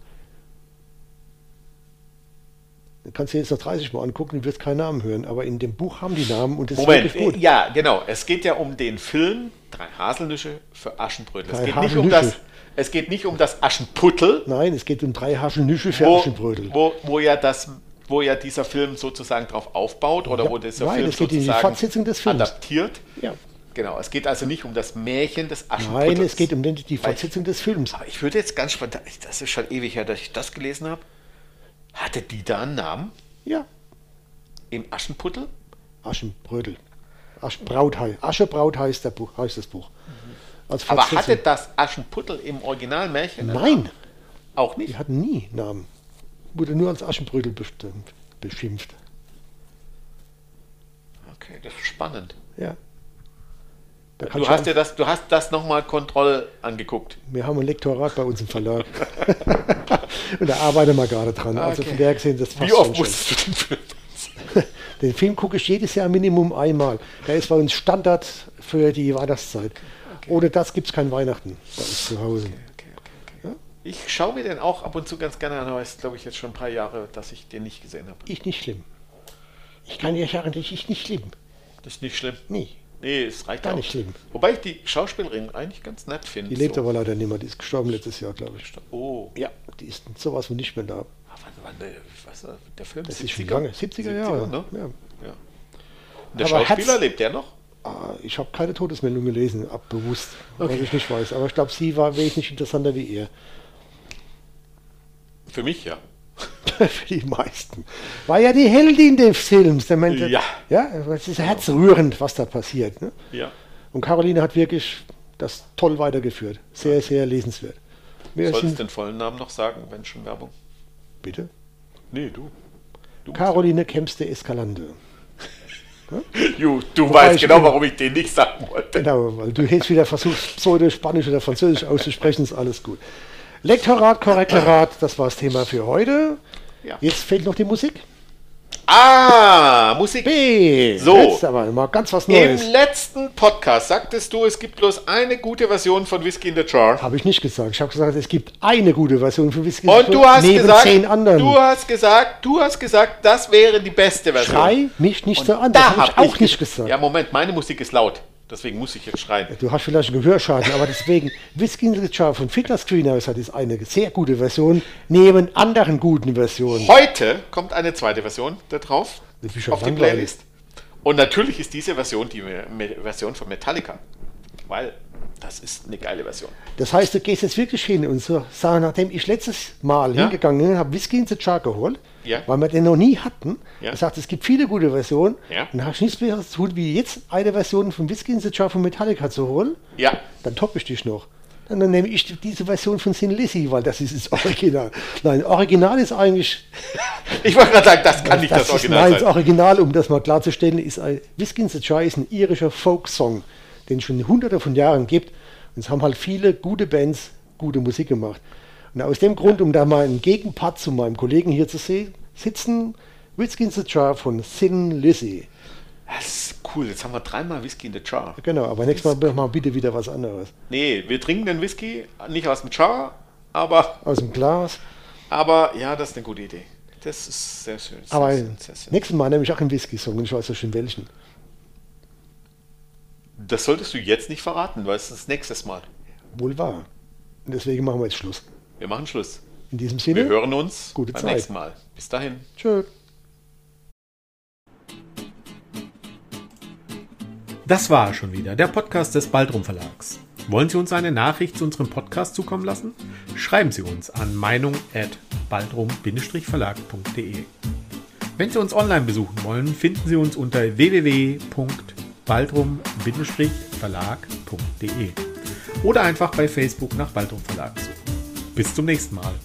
Du kannst dir jetzt noch 30 Mal angucken, du wirst keinen Namen hören, aber in dem Buch haben die Namen und das Moment, ist wirklich gut. äh, ja, genau. Es geht ja um den Film Drei Haselnüsse für Aschenbrödel. Es Drei geht, nicht um das, es geht nicht um das Aschenputtel, Nein, es geht um drei Haselnüsse für wo, Aschenbrödel. wo, wo, ja das, wo ja dieser Film sozusagen drauf aufbaut oder Ja, wo dieser nein, Film es geht in die sozusagen Fortsetzung des Films. adaptiert. Ja. Genau, es geht also nicht um das Märchen des Aschenputtels. Nein, es geht um die Fortsetzung des Films. Aber ich würde jetzt ganz spannend, das ist schon ewig her, dass ich das gelesen habe. Hatte die da einen Namen Ja, im Aschenputtel? Aschenbrödel. Aschenbraut, hei- Aschebraut heißt, der Buch, heißt das Buch. Als Aber Fortsetzung. hatte das Aschenputtel im Original Märchen? einen Nein? Auch nicht? die hatten nie Namen. Wurde nur als Aschenbrödel bestimmt, beschimpft. Okay, das ist spannend. Ja. Da Du hast dir das, du hast das nochmal Kontroll angeguckt. wir haben ein Lektorat bei uns im Verlag. Und da arbeiten wir gerade dran. Also Okay. von der gesehen, das Wie oft musstest du den Film? Den Film gucke ich jedes Jahr Minimum einmal. Der ist bei uns Standard für die Weihnachtszeit. Ohne das gibt es kein Weihnachten bei uns zu Hause. Okay, okay, okay. Ich schaue mir den auch ab und zu ganz gerne an, aber es ist, glaube ich, jetzt schon ein paar Jahre, dass ich den nicht gesehen habe. Ich nicht schlimm. Ich kann dir sagen, ich ist nicht schlimm. Das ist nicht schlimm. Nie. Nee, es reicht Gar auch. nicht schlimm. Wobei ich die Schauspielerin eigentlich ganz nett finde. Die lebt so. aber leider nicht mehr. Die ist gestorben letztes Jahr, glaube ich. Oh, Ja, die ist sowas von nicht mehr da. Ah, wann, wann der, was, äh, der Film? Das ist schon lange. 70er Jahre. ne? Ja. Ja. Und der Aber Schauspieler lebt der noch? Ah, Ich habe keine Todesmeldung gelesen, abbewusst, was ich nicht weiß. Aber ich glaube, sie war wesentlich interessanter wie er. Für mich ja. Für die meisten. War ja die Heldin des Films. Der meinte, Ja. ja, es ist herzrührend, was da passiert. Ne? Ja. Und Caroline hat wirklich das toll weitergeführt. Sehr, sehr lesenswert. Wir Solltest den vollen Namen noch sagen, wenn schon Werbung? bitte? Nee, du. du Caroline Kempste Escalante. Ju, du Wobei weißt genau, warum ich den nicht sagen wollte. Genau, weil du jetzt wieder versuchst, Pseudo-Spanisch oder Französisch auszusprechen, ist alles gut. Lektorat, Korrektorat, das war das Thema für heute. Ja. Jetzt fehlt noch die Musik. Ah, Musik. B. So. Aber mal ganz was Neues. Im letzten Podcast sagtest du, es gibt bloß eine gute Version von Whiskey in the Jar. Habe ich nicht gesagt. Ich habe gesagt, es gibt eine gute Version für Whisky Und du hast neben gesagt, zehn anderen. du hast gesagt, du hast gesagt, das wäre die beste Version. Schrei mich nicht so an. Das Da habe ich auch ich nicht ge- gesagt. Ja, Moment, meine Musik ist laut. Deswegen muss ich jetzt schreien. Du hast vielleicht einen Gehörschaden, aber deswegen, Whisky in the Jar von Fiddler Screenhouse hat ist eine sehr gute Version, neben anderen guten Versionen. Heute kommt eine zweite Version da drauf auf die. Playlist. Und natürlich ist diese Version die Version von Metallica. Weil das ist eine geile Version. Das heißt, du gehst jetzt wirklich hin und so, sag, nachdem ich letztes Mal Ja. hingegangen bin, habe Whisky in the Jar geholt, Ja. weil wir den noch nie hatten. Ja. Er sagt, es gibt viele gute Versionen. Ja. Und hast nichts mehr zu tun, wie jetzt eine Version von Whisky in the Jar von Metallica zu holen. Ja, Dann toppe ich dich noch. Und dann nehme ich diese Version von Sin Lizzy, weil das ist das Original. Nein, Original ist eigentlich, ich wollte gerade sagen, das kann nicht das, ist, Original nein, das sein. Original, um das mal klarzustellen, ist ein Whisky in the Jar ist ein irischer Folksong, den es schon hunderte von Jahren gibt. Und es haben halt viele gute Bands gute Musik gemacht. Und aus dem Grund, um da mal einen Gegenpart zu meinem Kollegen hier zu sehen, sitzen Whisky in the Jar von Sin Lizzy. Das ist cool, jetzt haben wir dreimal Whisky in the Jar. Genau, aber nächstes Mal mal bitte wieder was anderes. Nee, wir trinken den Whisky nicht aus dem Jar, aber, Aus dem Glas. aber ja, das ist eine gute Idee. Das ist sehr schön. Sehr, Aber sehr, sehr, sehr. nächstes Mal nehme ich auch einen Whisky-Song und ich weiß ja schon welchen. Das solltest du jetzt nicht verraten, weil es ist nächstes Mal. Wohl wahr. Und deswegen machen wir jetzt Schluss. Wir machen Schluss. In diesem Wir Sinne, hören uns Gute beim Zeit. nächsten Mal. Bis dahin. tschö. Das war schon wieder der Podcast des Baldrum Verlags. Wollen Sie uns eine Nachricht zu unserem Podcast zukommen lassen? Schreiben Sie uns an meinung@baldrum-verlag.de. Wenn Sie uns online besuchen wollen, finden Sie uns unter www.baldrum-verlag.de oder einfach bei Facebook nach Baldrum Verlag suchen. Bis zum nächsten Mal.